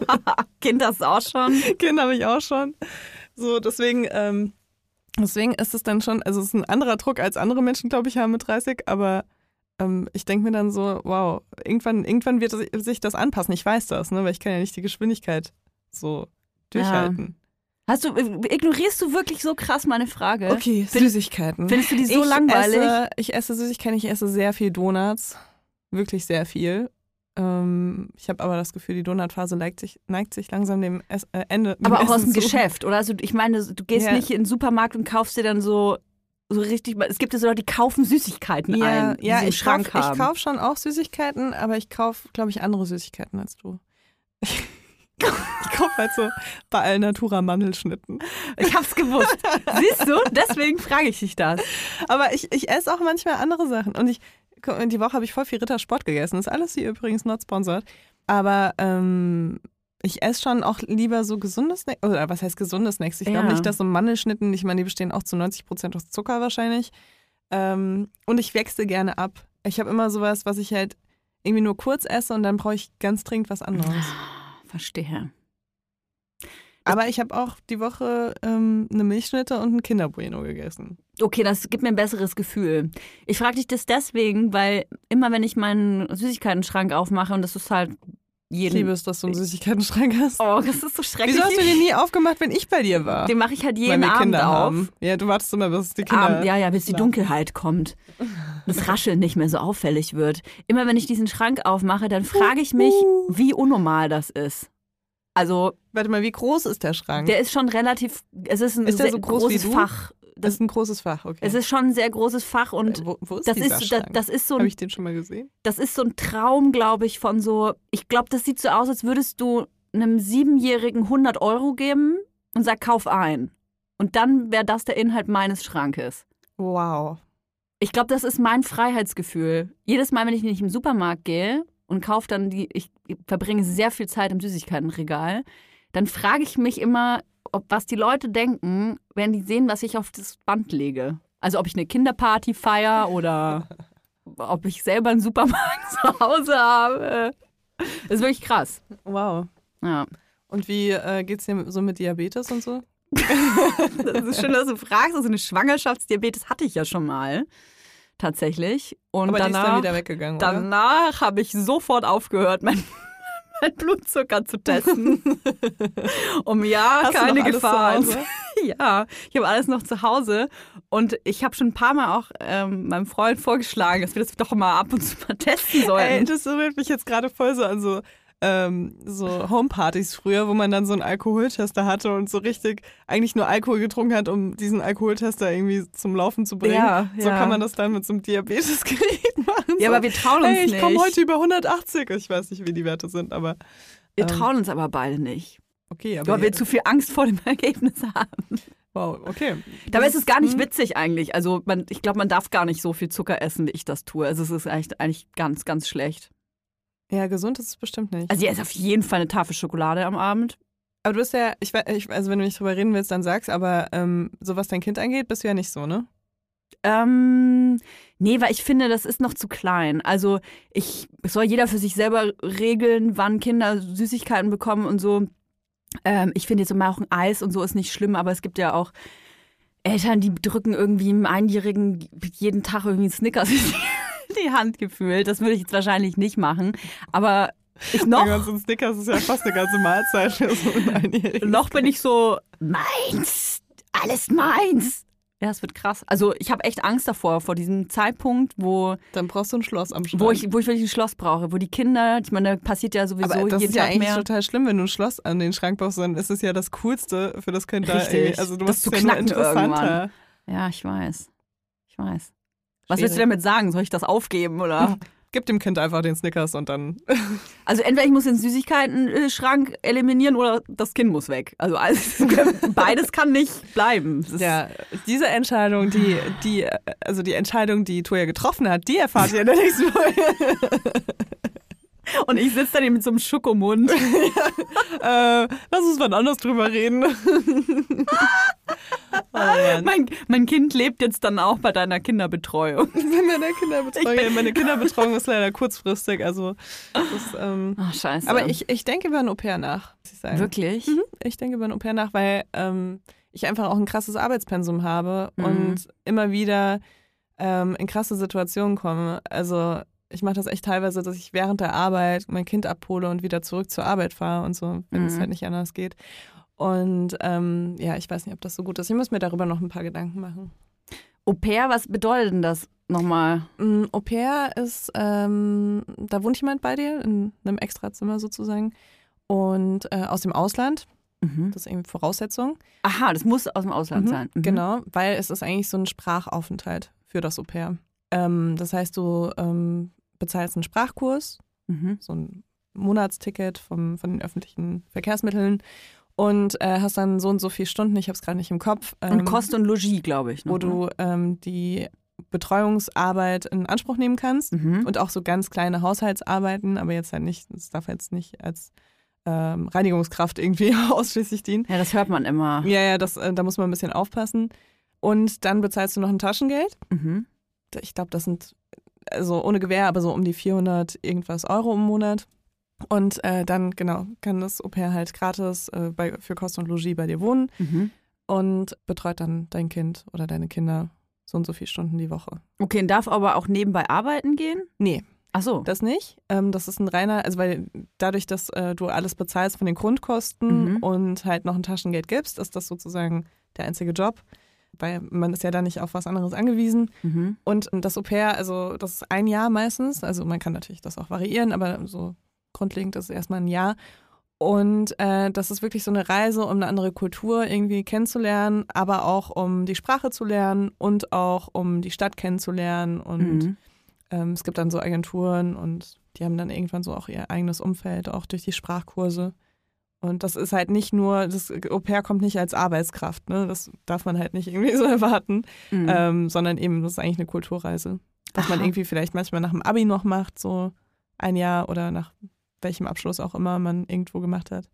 Kind hast auch schon. Kinder habe ich auch schon. So, deswegen, ähm, deswegen ist es dann schon, also es ist ein anderer Druck, als andere Menschen, glaube ich, haben mit 30, aber ähm, ich denke mir dann so, wow, irgendwann, irgendwann wird sich das anpassen. Ich weiß das, ne? weil ich kann ja nicht die Geschwindigkeit so durchhalten. Hast du, ignorierst du wirklich so krass meine Frage? Okay, Find- Süßigkeiten. Findest du die so ich langweilig? Esse, ich esse Süßigkeiten, ich esse sehr viel Donuts. wirklich sehr viel. Ähm, ich habe aber das Gefühl, die Donutphase neigt sich, neigt sich langsam dem Ess, äh, Ende. dem Aber auch aus Essen dem zu. Geschäft, oder? Also ich meine, du gehst Ja. nicht in den Supermarkt und kaufst dir dann so, so richtig, es gibt ja so Leute, die kaufen Süßigkeiten Ja, ein, die ja sie im ich Schrank kaufe haben. kauf schon auch Süßigkeiten, aber ich kaufe, glaube ich, andere Süßigkeiten als du. Ich kaufe halt so bei Alnatura Mandelschnitten. Ich hab's gewusst. Siehst du? Deswegen frage ich dich das. Aber ich, ich esse auch manchmal andere Sachen. Und ich, die Woche habe ich voll viel Rittersport gegessen. Ist alles hier übrigens not sponsored. Aber ähm, ich esse schon auch lieber so gesunde Snacks. Oder was heißt gesunde Snacks? Ich glaube Ja. nicht, dass so Mandelschnitten, ich meine, die bestehen auch zu 90 Prozent aus Zucker wahrscheinlich. Ähm, und ich wechsle gerne ab. Ich habe immer sowas, was ich halt irgendwie nur kurz esse und dann brauche ich ganz dringend was anderes. Verstehe. Aber ich habe auch die Woche ähm, eine Milchschnitte und ein Kinderbueno gegessen. Okay, das gibt mir ein besseres Gefühl. Ich frage dich das deswegen, weil immer wenn ich meinen Süßigkeiten-Schrank aufmache und das ist halt Ich jeden. liebe es, dass du einen Süßigkeiten-Schrank hast. Oh, das ist so schrecklich. Wieso hast du den nie aufgemacht, wenn ich bei dir war? Den mache ich halt Weil jeden wir Abend Kinder auf. haben. Ja, du wartest immer, bis die Kinder. Abend, ja, ja, bis die. Dunkelheit kommt. Das Rascheln nicht mehr so auffällig wird. Immer wenn ich diesen Schrank aufmache, dann frage ich mich, wie unnormal das ist. Also, Warte mal, wie groß ist der Schrank? der ist schon relativ, es ist ein Ist sehr so groß wie großes? Fach. Das ist ein großes Fach, okay. Es ist schon ein sehr großes Fach und Äh, wo, wo ist das ist, das, das ist so Habe ein ich den schon mal gesehen? Das ist so ein Traum, glaube ich, von so. Ich glaube, das sieht so aus, als würdest du einem Siebenjährigen 100 Euro geben und sag, kauf ein. Und dann wäre das der Inhalt meines Schrankes. Wow. Ich glaube, das ist mein Freiheitsgefühl. Jedes Mal, wenn ich nicht im Supermarkt gehe und kaufe dann die, ich verbringe sehr viel Zeit im Süßigkeitenregal, dann frage ich mich immer, ob was die Leute denken, wenn die sehen, was ich auf das Band lege. Also ob ich eine Kinderparty feier oder ob ich selber einen Supermarkt zu Hause habe. Das ist wirklich krass. Wow. Ja. Und wie äh, geht's dir so mit Diabetes und so? Das ist schön, dass du fragst. Also eine Schwangerschaftsdiabetes hatte ich ja schon mal. Tatsächlich. Und Aber die ist dann danach, wieder weggegangen, danach habe ich sofort aufgehört, mein, mein Blutzucker zu testen. um ja, Hast keine Gefahr. ja, ich habe alles noch zu Hause. Und ich habe schon ein paar Mal auch ähm, meinem Freund vorgeschlagen, dass wir das doch mal ab und zu mal testen sollten. Ey, das erinnert mich jetzt gerade voll so an so, ähm, so Homepartys früher, wo man dann so einen Alkoholtester hatte und so richtig eigentlich nur Alkohol getrunken hat, um diesen Alkoholtester irgendwie zum Laufen zu bringen. Ja, so ja. kann man das dann mit so einem Diabetesgerät machen. ja, so. aber wir trauen uns Ey, ich nicht. komme heute über 180. Ich weiß nicht, wie die Werte sind, aber wir ähm, trauen uns aber beide nicht. okay. Aber Weil wir zu viel Angst vor dem Ergebnis haben. wow, okay. Dabei ist es gar nicht hm, witzig eigentlich. Also man, ich glaube, man darf gar nicht so viel Zucker essen, wie ich das tue. Also es ist echt, eigentlich ganz, ganz schlecht. Ja, gesund ist es bestimmt nicht. Also ja, ist auf jeden Fall eine Tafel Schokolade am Abend. aber du bist ja, ich, ich, also wenn du nicht drüber reden willst, dann sag's, aber ähm, so was dein Kind angeht, bist du ja nicht so, ne? Ähm, nee, weil ich finde, das ist noch zu klein. Also ich, es soll jeder für sich selber regeln, wann Kinder Süßigkeiten bekommen und so. Ähm, ich finde jetzt immer auch ein Eis und so ist nicht schlimm, aber es gibt ja auch Eltern, die drücken irgendwie einem Einjährigen jeden Tag irgendwie einen Snickers die Hand gefühlt. Das würde ich jetzt wahrscheinlich nicht machen. Aber ich Ein noch, ganzen Snickers ist ja fast eine ganze Mahlzeit für so einen noch bin ich so, meins, alles meins. Ja, es wird krass. Also ich habe echt Angst davor, vor diesem Zeitpunkt, wo, Dann brauchst du ein Schloss am Schrank. wo, ich, wo ich wirklich ein Schloss brauche, wo die Kinder, ich meine, da passiert ja sowieso aber das jeden ist ja Tag eigentlich mehr. total schlimm, wenn du ein Schloss an den Schrank baust, dann ist es ja das Coolste für das Kind da. Richtig. irgendwie- Also du Das machst zu es ja nur knacken interessanter. Ja, ich weiß. Ich weiß. Was willst du damit sagen? Soll ich das aufgeben oder? Gib dem Kind einfach den Snickers und dann. Also entweder ich muss den Süßigkeiten-Schrank eliminieren oder das Kind muss weg. Also alles, beides kann nicht bleiben. Ja, diese Entscheidung, die, die, also die Entscheidung, die Toya getroffen hat, die erfahrt ihr in der nächsten Folge. Und ich sitze dann eben mit so einem Schokomund. äh, lass uns wann anders drüber reden. oh. Mein, mein Kind lebt jetzt dann auch bei deiner Kinderbetreuung. Bei meiner Kinderbetreuung. Meine Kinderbetreuung ist leider kurzfristig. Also, das, ähm, Ach, scheiße. aber ich, ich denke über ein Au-pair nach, muss ich sagen. Wirklich? Mhm. Ich denke über ein Au-pair nach, weil ähm, ich einfach auch ein krasses Arbeitspensum habe Mhm. und immer wieder ähm, in krasse Situationen komme. Also ich mache das echt teilweise, dass ich während der Arbeit mein Kind abhole und wieder zurück zur Arbeit fahre und so, wenn es Mhm. halt nicht anders geht. Und ähm, ja, ich weiß nicht, ob das so gut ist. Ich muss mir darüber noch ein paar Gedanken machen. Au pair, was bedeutet denn das nochmal? Mm, Au pair ist, ähm, da wohnt jemand bei dir in einem Extrazimmer sozusagen und äh, aus dem Ausland. Mhm. Das ist irgendwie Voraussetzung. Aha, das muss aus dem Ausland Mhm, sein. Mhm. Genau, weil es ist eigentlich so ein Sprachaufenthalt für das Au pair. Ähm, das heißt, du ähm, bezahlst einen Sprachkurs, Mhm. so ein Monatsticket vom, von den öffentlichen Verkehrsmitteln und äh, hast dann so und so viele Stunden, ich habe es gerade nicht im Kopf, Und ähm, Kost und Logis, glaube ich. noch, wo ne? du ähm, die Betreuungsarbeit in Anspruch nehmen kannst Mhm. und auch so ganz kleine Haushaltsarbeiten, aber jetzt halt nicht, es darf jetzt nicht als ähm, Reinigungskraft irgendwie ausschließlich dienen. Ja, das hört man immer. Ja, ja, das, äh, da muss man ein bisschen aufpassen. Und dann bezahlst du noch ein Taschengeld. Mhm. Ich glaube, das sind, also ohne Gewähr, aber so um die 400 irgendwas Euro im Monat. Und äh, dann, genau, kann das Au pair halt gratis äh, bei, für Kost und Logis bei dir wohnen Mhm. und betreut dann dein Kind oder deine Kinder so und so viele Stunden die Woche. Okay, und darf aber auch nebenbei arbeiten gehen? Nee, Ach so. das nicht. Ähm, das ist ein reiner, also weil dadurch, dass äh, du alles bezahlst von den Grundkosten Mhm. und halt noch ein Taschengeld gibst, ist das sozusagen der einzige Job. Weil man ist ja da nicht auf was anderes angewiesen. Mhm. Und das Au pair, also das ist ein Jahr meistens. Also man kann natürlich das auch variieren, aber so grundlegend ist es erstmal ein Jahr. Und äh, das ist wirklich so eine Reise, um eine andere Kultur irgendwie kennenzulernen, aber auch um die Sprache zu lernen und auch um die Stadt kennenzulernen. Und Mhm. ähm, es gibt dann so Agenturen und die haben dann irgendwann so auch ihr eigenes Umfeld, auch durch die Sprachkurse. Und das ist halt nicht nur, das Au pair kommt nicht als Arbeitskraft, ne? Das darf man halt nicht irgendwie so erwarten Mhm. ähm, sondern eben, das ist eigentlich eine Kulturreise. Was man Aha. irgendwie vielleicht manchmal nach dem Abi noch macht, so ein Jahr oder nach welchem Abschluss auch immer man irgendwo gemacht hat.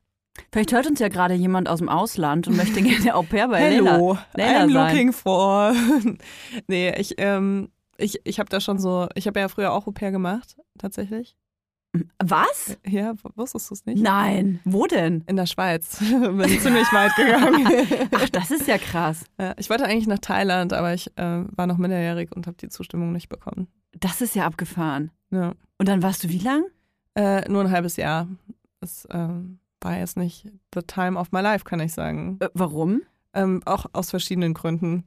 Vielleicht hört uns ja gerade jemand aus dem Ausland und möchte gerne Au pair bei. Hello, Leila I'm sein. looking for. nee, ich, ähm, ich, ich habe da schon so, ich habe ja früher auch Au pair gemacht, tatsächlich. Was? Ja, wusstest du es nicht? Nein. Wo denn? In der Schweiz. Bin ziemlich weit gegangen. Ach, das ist ja krass. Ja, ich wollte eigentlich nach Thailand, aber ich äh, war noch minderjährig und habe die Zustimmung nicht bekommen. Das ist ja abgefahren. Ja. Und dann warst du wie lang? Äh, nur ein halbes Jahr. Das ähm, war jetzt nicht the time of my life, kann ich sagen. Äh, warum? Ähm, auch aus verschiedenen Gründen.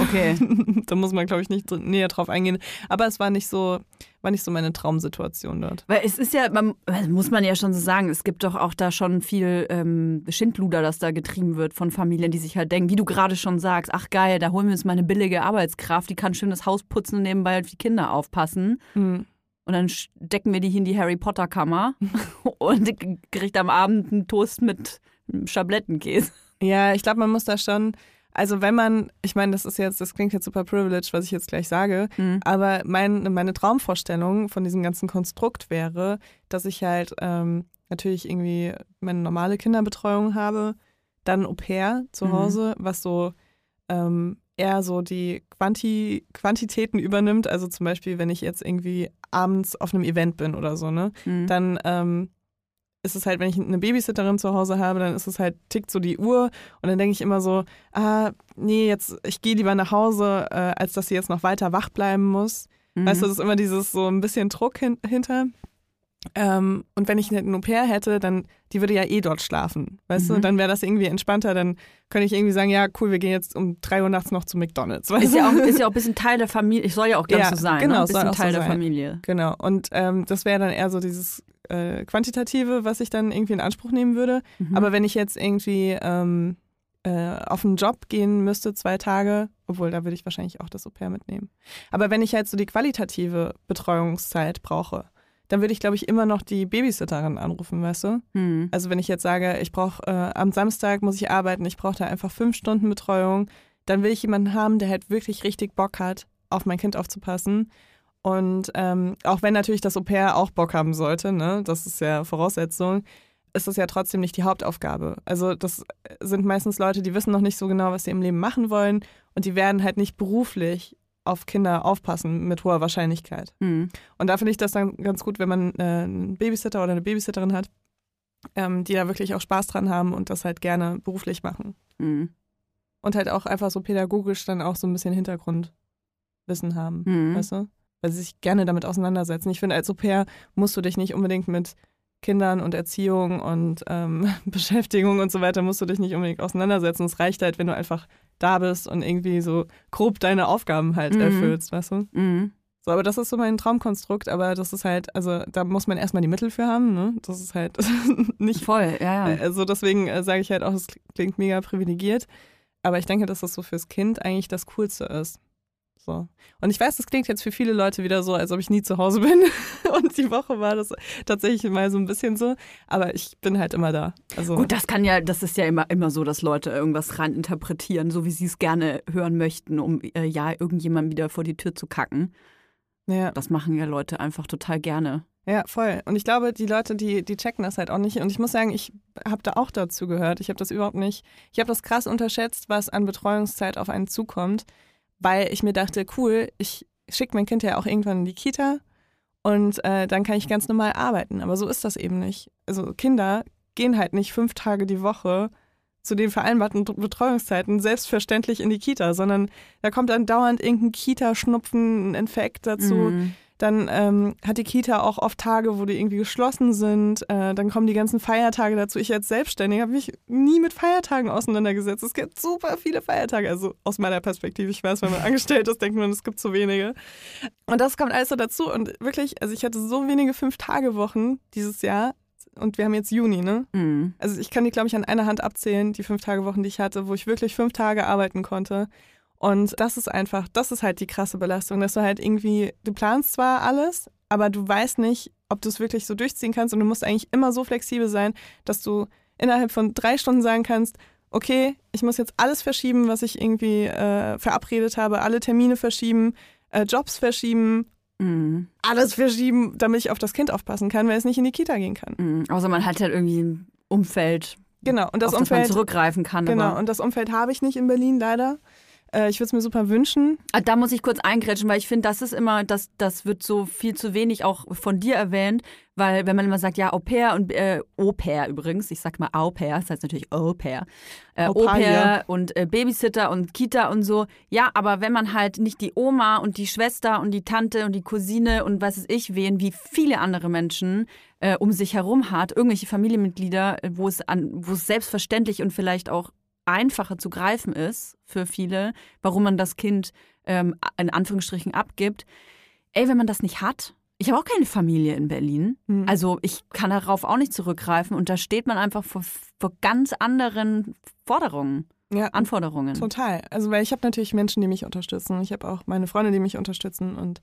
Okay. da muss man, glaube ich, nicht näher drauf eingehen. Aber es war nicht so, war nicht so meine Traumsituation dort. Weil es ist ja, man, das muss man ja schon so sagen, es gibt doch auch da schon viel ähm, Schindluder, das da getrieben wird von Familien, die sich halt denken, wie du gerade schon sagst, ach geil, da holen wir uns mal eine billige Arbeitskraft, die kann schön das Haus putzen und nebenbei auf die Kinder aufpassen. Hm. Und dann stecken wir die hier in die Harry Potter Kammer und kriegt am Abend einen Toast mit Schablettenkäse. Ja, ich glaube, man muss da schon, also wenn man, ich meine, das ist jetzt, das klingt jetzt super privileged, was ich jetzt gleich sage, Mhm. aber mein, meine Traumvorstellung von diesem ganzen Konstrukt wäre, dass ich halt ähm, natürlich irgendwie meine normale Kinderbetreuung habe, dann Au pair zu Mhm. Hause, was so ähm, eher so die Quanti Quantitäten übernimmt. Also zum Beispiel, wenn ich jetzt irgendwie abends auf einem Event bin oder so, ne? Mhm. dann ähm, ist es halt, wenn ich eine Babysitterin zu Hause habe, dann ist es halt, tickt so die Uhr und dann denke ich immer so, ah, nee, jetzt, ich gehe lieber nach Hause, äh, als dass sie jetzt noch weiter wach bleiben muss. Mhm. Weißt du, das ist immer dieses so ein bisschen Druck hin hinter. Ähm, und wenn ich eine Au pair hätte, dann, die würde ja eh dort schlafen. Weißt Mhm. du, dann wäre das irgendwie entspannter, dann könnte ich irgendwie sagen, ja, cool, wir gehen jetzt um drei Uhr nachts noch zu McDonalds. Weißt ist du? ja, auch, ist ja auch ein bisschen Teil der Familie. Ich soll ja auch ganz Ja, so sein. genau, ne? Ein bisschen auch so Teil der sein. Familie. Genau. Und ähm, das wäre dann eher so dieses äh, Quantitative, was ich dann irgendwie in Anspruch nehmen würde. Mhm. Aber wenn ich jetzt irgendwie ähm, äh, auf einen Job gehen müsste, zwei Tage, obwohl da würde ich wahrscheinlich auch das Au pair mitnehmen. Aber wenn ich halt so die qualitative Betreuungszeit brauche, dann würde ich, glaube ich, immer noch die Babysitterin anrufen, weißt du? Mhm. Also wenn ich jetzt sage, ich brauche äh, am Samstag muss ich arbeiten, ich brauche da einfach fünf Stunden Betreuung, dann will ich jemanden haben, der halt wirklich richtig Bock hat, auf mein Kind aufzupassen. Und ähm, auch wenn natürlich das Au pair auch Bock haben sollte, ne, das ist ja Voraussetzung, ist das ja trotzdem nicht die Hauptaufgabe. Also das sind meistens Leute, die wissen noch nicht so genau, was sie im Leben machen wollen und die werden halt nicht beruflich auf Kinder aufpassen mit hoher Wahrscheinlichkeit. Mhm. Und da finde ich das dann ganz gut, wenn man äh, einen Babysitter oder eine Babysitterin hat, ähm, die da wirklich auch Spaß dran haben und das halt gerne beruflich machen. Mhm. Und halt auch einfach so pädagogisch dann auch so ein bisschen Hintergrundwissen haben, Mhm. weißt du? Weil sie sich gerne damit auseinandersetzen. Ich finde, als Au pair musst du dich nicht unbedingt mit Kindern und Erziehung und ähm, Beschäftigung und so weiter, musst du dich nicht unbedingt auseinandersetzen. Es reicht halt, wenn du einfach da bist und irgendwie so grob deine Aufgaben halt Mhm. erfüllst, weißt du? Mhm. So, aber das ist so mein Traumkonstrukt, aber das ist halt, also da muss man erstmal die Mittel für haben, ne? Das ist halt nicht Voll, ja, ja. also deswegen äh, sage ich halt auch, es klingt mega privilegiert. Aber ich denke, dass das so fürs Kind eigentlich das Coolste ist. So. Und ich weiß, das klingt jetzt für viele Leute wieder so, als ob ich nie zu Hause bin. Und die Woche war das tatsächlich mal so ein bisschen so. Aber ich bin halt immer da. Also, Gut, das kann ja, das ist ja immer, immer so, dass Leute irgendwas rein interpretieren, so wie sie es gerne hören möchten, um äh, ja irgendjemand wieder vor die Tür zu kacken. ja, Das machen ja Leute einfach total gerne. ja, voll. Und ich glaube, die Leute, die, die checken das halt auch nicht. Und ich muss sagen, ich habe da auch dazu gehört. Ich habe das überhaupt nicht. Ich habe das krass unterschätzt, was an Betreuungszeit auf einen zukommt. Weil ich mir dachte, cool, ich schicke mein Kind ja auch irgendwann in die Kita. Und äh, dann kann ich ganz normal arbeiten. Aber so ist das eben nicht. Also Kinder gehen halt nicht fünf Tage die Woche zu den vereinbarten Betreuungszeiten selbstverständlich in die Kita, sondern da kommt dann dauernd irgendein Kita-Schnupfen, ein Infekt dazu. Mhm. Dann ähm, hat die Kita auch oft Tage, wo die irgendwie geschlossen sind. Äh, dann kommen die ganzen Feiertage dazu. Ich als Selbstständige habe mich nie mit Feiertagen auseinandergesetzt. Es gibt super viele Feiertage. Also aus meiner Perspektive, ich weiß, wenn man angestellt ist, denkt man, es gibt so wenige. Und das kommt alles so dazu. Und wirklich, also ich hatte so wenige Fünf-Tage-Wochen dieses Jahr. Und wir haben jetzt Juni, ne? Mhm. Also ich kann die, glaube ich, an einer Hand abzählen, die Fünf-Tage-Wochen, die ich hatte, wo ich wirklich fünf Tage arbeiten konnte. Und das ist einfach, das ist halt die krasse Belastung, dass du halt irgendwie, du planst zwar alles, aber du weißt nicht, ob du es wirklich so durchziehen kannst und du musst eigentlich immer so flexibel sein, dass du innerhalb von drei Stunden sagen kannst, okay, ich muss jetzt alles verschieben, was ich irgendwie äh, verabredet habe, alle Termine verschieben, äh, Jobs verschieben, Mhm. alles verschieben, damit ich auf das Kind aufpassen kann, weil es nicht in die Kita gehen kann. Mhm. Außer man hat halt irgendwie ein Umfeld, Genau, und das auf das man Umfeld zurückgreifen kann. Genau, und das Umfeld habe ich nicht in Berlin leider. Äh, ich würde es mir super wünschen. Ah, Da muss ich kurz eingrätschen, weil ich finde, das ist immer, das, das wird so viel zu wenig auch von dir erwähnt, weil wenn man immer sagt, ja, Au pair und äh, Au pair übrigens, ich sag mal Au pair, das heißt natürlich Au pair, äh, Au Au pair, pair und äh, Babysitter und Kita und so. Ja, aber wenn man halt nicht die Oma und die Schwester und die Tante und die Cousine und was weiß ich wen, wie viele andere Menschen äh, um sich herum hat, irgendwelche Familienmitglieder, wo es an, wo es selbstverständlich und vielleicht auch einfacher zu greifen ist für viele, warum man das Kind ähm, in Anführungsstrichen abgibt. Ey, wenn man das nicht hat, ich habe auch keine Familie in Berlin. Hm. Also ich kann darauf auch nicht zurückgreifen und da steht man einfach vor, vor ganz anderen Forderungen, Ja, Anforderungen. total. Also, weil ich habe natürlich Menschen, die mich unterstützen. Ich habe auch meine Freunde, die mich unterstützen und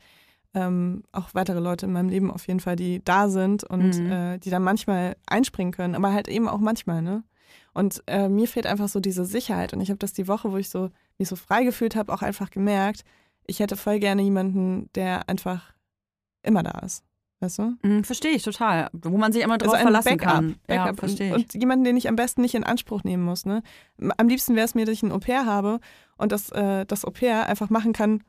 ähm, auch weitere Leute in meinem Leben auf jeden Fall, die da sind und Mhm. äh, die dann manchmal einspringen können, aber halt eben auch manchmal, ne? Und äh, mir fehlt einfach so diese Sicherheit. Und ich habe das die Woche, wo ich so mich so frei gefühlt habe, auch einfach gemerkt, ich hätte voll gerne jemanden, der einfach immer da ist. Weißt du? Mhm, verstehe ich total. Wo man sich immer drauf Also verlassen Backup, kann. ja, Backup. verstehe und, ich. und jemanden, den ich am besten nicht in Anspruch nehmen muss. Ne? Am liebsten wäre es mir, dass ich ein Au-pair habe und dass äh, das Au-pair einfach machen kann,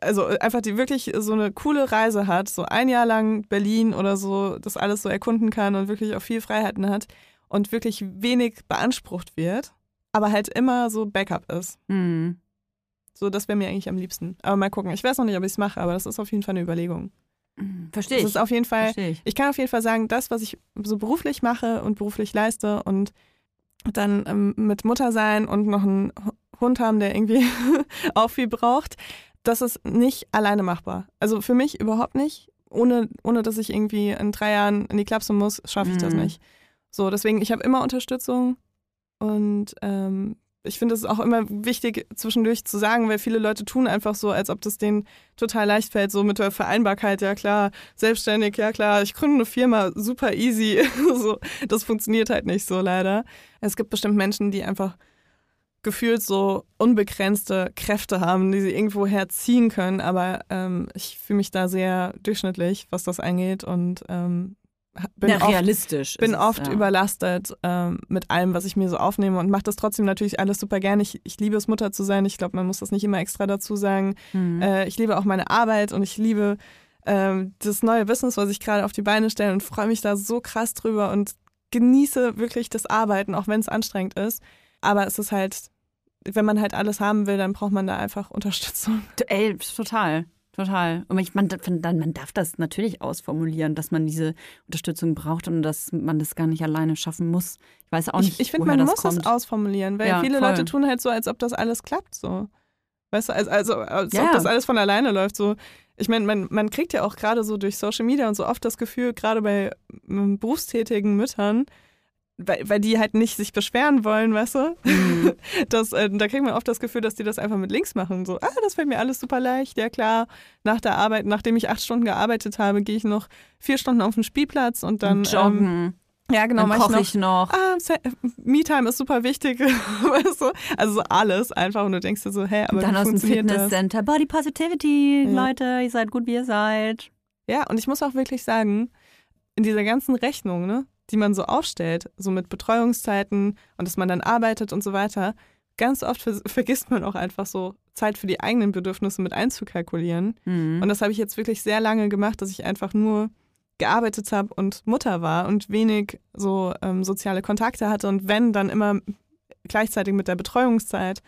also äh, einfach die wirklich so eine coole Reise hat, so ein Jahr lang Berlin oder so, das alles so erkunden kann und wirklich auch viel Freiheiten hat und wirklich wenig beansprucht wird, aber halt immer so Backup ist. Mhm. So, das wäre mir eigentlich am liebsten. Aber mal gucken. Ich weiß noch nicht, ob ich es mache, aber das ist auf jeden Fall eine Überlegung. Mhm. Verstehe Das ich. ist auf jeden Fall ich. ich kann auf jeden Fall sagen, das, was ich so beruflich mache und beruflich leiste und dann ähm, mit Mutter sein und noch einen Hu- Hund haben, der irgendwie auch viel braucht, das ist nicht alleine machbar. Also für mich überhaupt nicht. Ohne, ohne dass ich irgendwie in drei Jahren in die Klapse muss, schaffe ich das Mhm. nicht. So, deswegen, ich habe immer Unterstützung und ähm, ich finde es auch immer wichtig, zwischendurch zu sagen, weil viele Leute tun einfach so, als ob das denen total leicht fällt, so mit der Vereinbarkeit, ja klar, selbstständig, ja klar, ich gründe eine Firma, super easy. so, das funktioniert halt nicht so leider. Es gibt bestimmt Menschen, die einfach gefühlt so unbegrenzte Kräfte haben, die sie irgendwo herziehen können, aber ähm, ich fühle mich da sehr durchschnittlich, was das angeht und ähm, bin Ja, oft bin es, oft ja. überlastet ähm, mit allem, was ich mir so aufnehme und mache das trotzdem natürlich alles super gerne. Ich, ich liebe es, Mutter zu sein. Ich glaube, man muss das nicht immer extra dazu sagen. Mhm. Äh, ich liebe auch meine Arbeit und ich liebe ähm, das neue Business, was ich gerade auf die Beine stelle und freue mich da so krass drüber und genieße wirklich das Arbeiten, auch wenn es anstrengend ist. Aber es ist halt, wenn man halt alles haben will, dann braucht man da einfach Unterstützung. Ey, total. Total. Und ich, man, man darf das natürlich ausformulieren, dass man diese Unterstützung braucht und dass man das gar nicht alleine schaffen muss. Ich weiß auch nicht, Ich, ich finde, man das muss kommt. es ausformulieren, weil Ja, viele voll. Leute tun halt so, als ob das alles klappt. So. Weißt du, als, also, als Ja, ob das alles von alleine läuft. So. Ich meine, man, man kriegt ja auch gerade so durch Social Media und so oft das Gefühl, gerade bei ähm, berufstätigen Müttern, weil, weil die halt nicht sich beschweren wollen, weißt du? Mhm. Das, äh, da kriegt man oft das Gefühl, dass die das einfach mit links machen. So, ah, das fällt mir alles super leicht, ja klar. Nach der Arbeit, nachdem ich acht Stunden gearbeitet habe, gehe ich noch vier Stunden auf den Spielplatz und dann. Und joggen. Ähm, ja, genau, dann koche ich ich noch. ah, Me-Time ist super wichtig. weißt du? Also so alles einfach und du denkst dir so, hä, aber Und dann wie aus dem? Fitnesscenter. Body Positivity, Ja. Leute, ihr seid gut, wie ihr seid. Ja, und ich muss auch wirklich sagen, in dieser ganzen Rechnung, ne, die man so aufstellt, so mit Betreuungszeiten und dass man dann arbeitet und so weiter, ganz oft vergisst man auch einfach so Zeit für die eigenen Bedürfnisse mit einzukalkulieren. Mhm. Und das habe ich jetzt wirklich sehr lange gemacht, dass ich einfach nur gearbeitet habe und Mutter war und wenig so ähm, soziale Kontakte hatte und wenn, dann immer gleichzeitig mit der Betreuungszeit.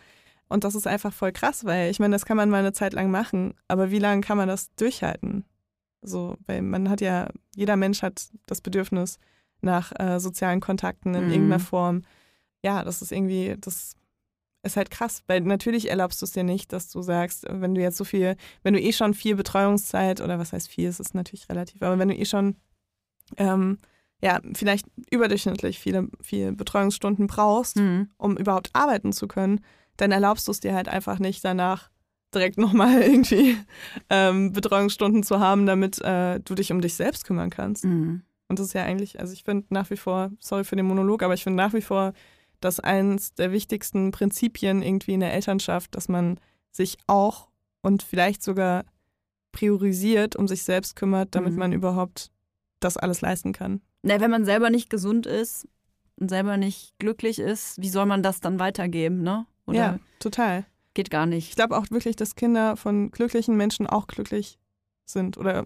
Und das ist einfach voll krass, weil ich meine, das kann man mal eine Zeit lang machen, aber wie lange kann man das durchhalten? So, weil man hat ja, jeder Mensch hat das Bedürfnis nach äh, sozialen Kontakten in Mhm. irgendeiner Form. Ja, das ist irgendwie, das ist halt krass, weil natürlich erlaubst du es dir nicht, dass du sagst, wenn du jetzt so viel, wenn du eh schon viel Betreuungszeit oder was heißt viel, es ist natürlich relativ, aber wenn du eh schon ähm, ja, vielleicht überdurchschnittlich viele, viele Betreuungsstunden brauchst, Mhm. um überhaupt arbeiten zu können, dann erlaubst du es dir halt einfach nicht danach direkt nochmal irgendwie ähm, Betreuungsstunden zu haben, damit äh, du dich um dich selbst kümmern kannst. Mhm. Und das ist ja eigentlich, also ich finde nach wie vor, sorry für den Monolog, aber ich finde nach wie vor, dass eins der wichtigsten Prinzipien irgendwie in der Elternschaft, dass man sich auch und vielleicht sogar priorisiert um sich selbst kümmert, damit Mhm. man überhaupt das alles leisten kann. Na, wenn man selber nicht gesund ist und selber nicht glücklich ist, wie soll man das dann weitergeben, ne? Oder ja, total. geht gar Ich nicht. glaube auch wirklich, dass Kinder von glücklichen Menschen auch glücklich sind. Oder,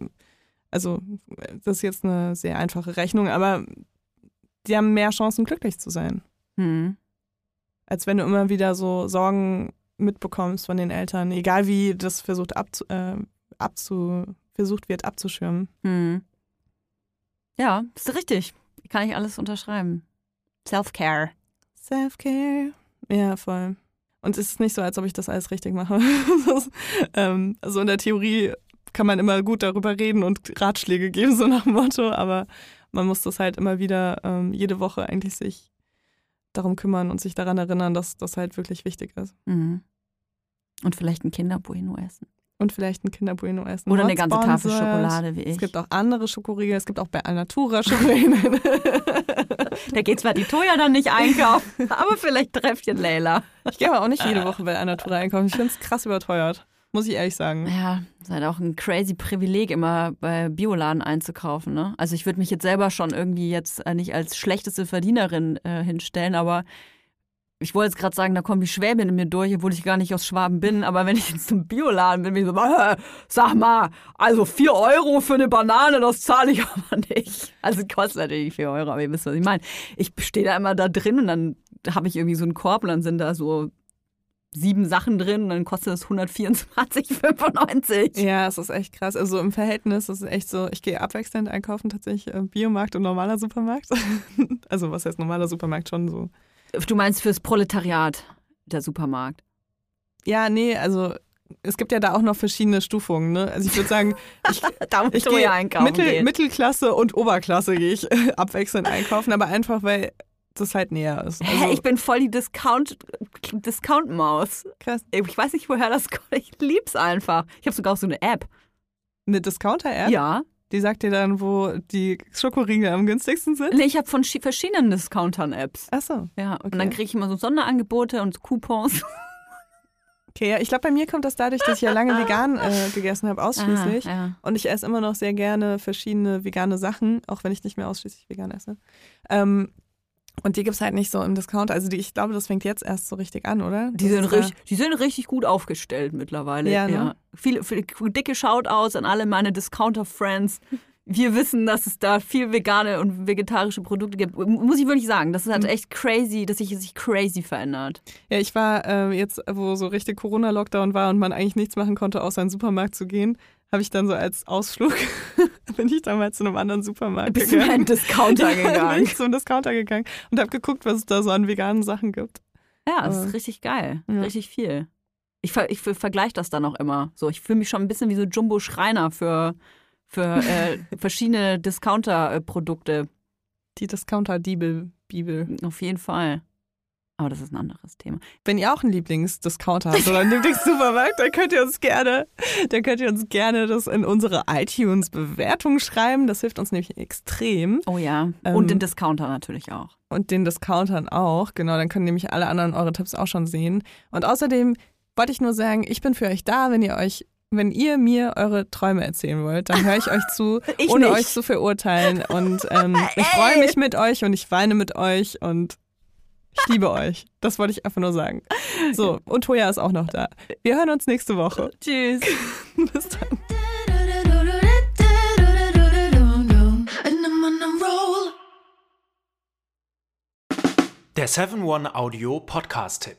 also, das ist jetzt eine sehr einfache Rechnung, aber die haben mehr Chancen, glücklich zu sein. Hm. Als wenn du immer wieder so Sorgen mitbekommst von den Eltern, egal wie das versucht, abzu, äh, abzu, versucht wird abzuschirmen. Hm. Ja, ist richtig. Kann ich alles unterschreiben. Self-Care. Self-Care. Ja, voll. Und es ist nicht so, als ob ich das alles richtig mache. Das, ähm, also in der Theorie kann man immer gut darüber reden und Ratschläge geben, so nach dem Motto, aber man muss das halt immer wieder ähm, jede Woche eigentlich sich darum kümmern und sich daran erinnern, dass das halt wirklich wichtig ist. Mhm. Und vielleicht ein Kinderbueno essen. Und vielleicht ein Kinderbueno essen. Oder eine ganze Tafel. Schokolade wie ich. Es gibt auch andere Schokoriegel, es gibt auch bei Alnatura Schokoriegel. da geht zwar die Toja dann nicht einkaufen, aber vielleicht Treffchen Leila. ich gehe aber auch nicht jede Woche bei Alnatura einkaufen. Ich finde es krass überteuert. Muss ich ehrlich sagen. Ja, ist halt auch ein crazy Privileg, immer bei Bioladen einzukaufen. Ne? Also ich würde mich jetzt selber schon irgendwie jetzt äh, nicht als schlechteste Verdienerin äh, hinstellen, aber ich wollte jetzt gerade sagen, da kommt die Schwäbin in mir durch, obwohl ich gar nicht aus Schwaben bin. Aber wenn ich jetzt zum Bioladen bin, bin ich so, sag mal, also 4 Euro für eine Banane, das zahle ich aber nicht. Also kostet natürlich 4 Euro, aber ihr wisst, was ich meine. Ich stehe da immer da drin und dann habe ich irgendwie so einen Korb und dann sind da so sieben Sachen drin und dann kostet es 124,95. Ja, es ist echt krass. Also im Verhältnis ist es echt so, ich gehe abwechselnd einkaufen, tatsächlich Biomarkt und normaler Supermarkt. also was heißt normaler Supermarkt schon so? Du meinst fürs Proletariat, der Supermarkt. Ja, nee, also es gibt ja da auch noch verschiedene Stufungen. Ne? Also ich würde sagen, ich, ich gehe Mittel. Mittelklasse und Oberklasse gehe ich abwechselnd einkaufen, aber einfach, weil das halt näher ist. Hä, Also, ich bin voll die Discount, Discount-Maus. krass. Ich weiß nicht, woher das kommt. Ich lieb's einfach. Ich habe sogar auch so eine App. Eine Discounter-App, Ja. die sagt dir dann, wo die Schokoriegel am günstigsten sind. Nee, ich habe von schi- verschiedenen Discountern Apps. Achso. Ja. Okay. Und dann kriege ich immer so Sonderangebote und Coupons. Okay, ja, ich glaube, bei mir kommt das dadurch, dass ich ja lange vegan äh, gegessen habe, ausschließlich. Ah, ja. Und ich esse immer noch sehr gerne verschiedene vegane Sachen, auch wenn ich nicht mehr ausschließlich vegan esse. Ähm, und die gibt es halt nicht so im Discount. Also die, ich glaube, das fängt jetzt erst so richtig an, oder? Die Das sind, ja- richtig, die sind richtig gut aufgestellt mittlerweile. Ja, ne? Viele, viele dicke Shoutouts an alle meine Discounter-Friends. Wir wissen, dass es da viel vegane und vegetarische Produkte gibt. Muss ich wirklich sagen, das ist Mhm. halt echt crazy, dass sich sich crazy verändert. Ja, ich war äh, jetzt, wo so richtig Corona-Lockdown war und man eigentlich nichts machen konnte, außer in den Supermarkt zu gehen, habe ich dann so als Ausflug, bin ich damals zu einem anderen Supermarkt Bist gegangen. einen Discounter bin gegangen? ich zum Discounter gegangen und habe geguckt, was es da so an veganen Sachen gibt. Ja, das ist richtig geil. Ja. Richtig viel. Ich, ver ich ver vergleiche das dann auch immer. So, ich fühle mich schon ein bisschen wie so Jumbo Schreiner für, für äh, verschiedene Discounter-Produkte. Die Discounter-Bibel. Bibel. Auf jeden Fall. Aber das ist ein anderes Thema. Wenn ihr auch einen Lieblingsdiscounter habt oder einen Lieblingssupermarkt, dann könnt ihr uns gerne, dann könnt ihr uns gerne das in unsere iTunes-Bewertung schreiben. Das hilft uns nämlich extrem. Oh ja. Ähm, Und den Discounter natürlich auch. Und den Discountern auch. Genau, dann können nämlich alle anderen eure Tipps auch schon sehen. Und außerdem wollte ich nur sagen, ich bin für euch da, wenn ihr euch, wenn ihr mir eure Träume erzählen wollt, dann höre ich euch zu, Ich ohne nicht. euch zu verurteilen. Und ähm, ich freue mich mit euch und ich weine mit euch und ich liebe euch. Das wollte ich einfach nur sagen. So, und Toja ist auch noch da. Wir hören uns nächste Woche. Tschüss. Bis dann. Der 7-One-Audio-Podcast-Tipp.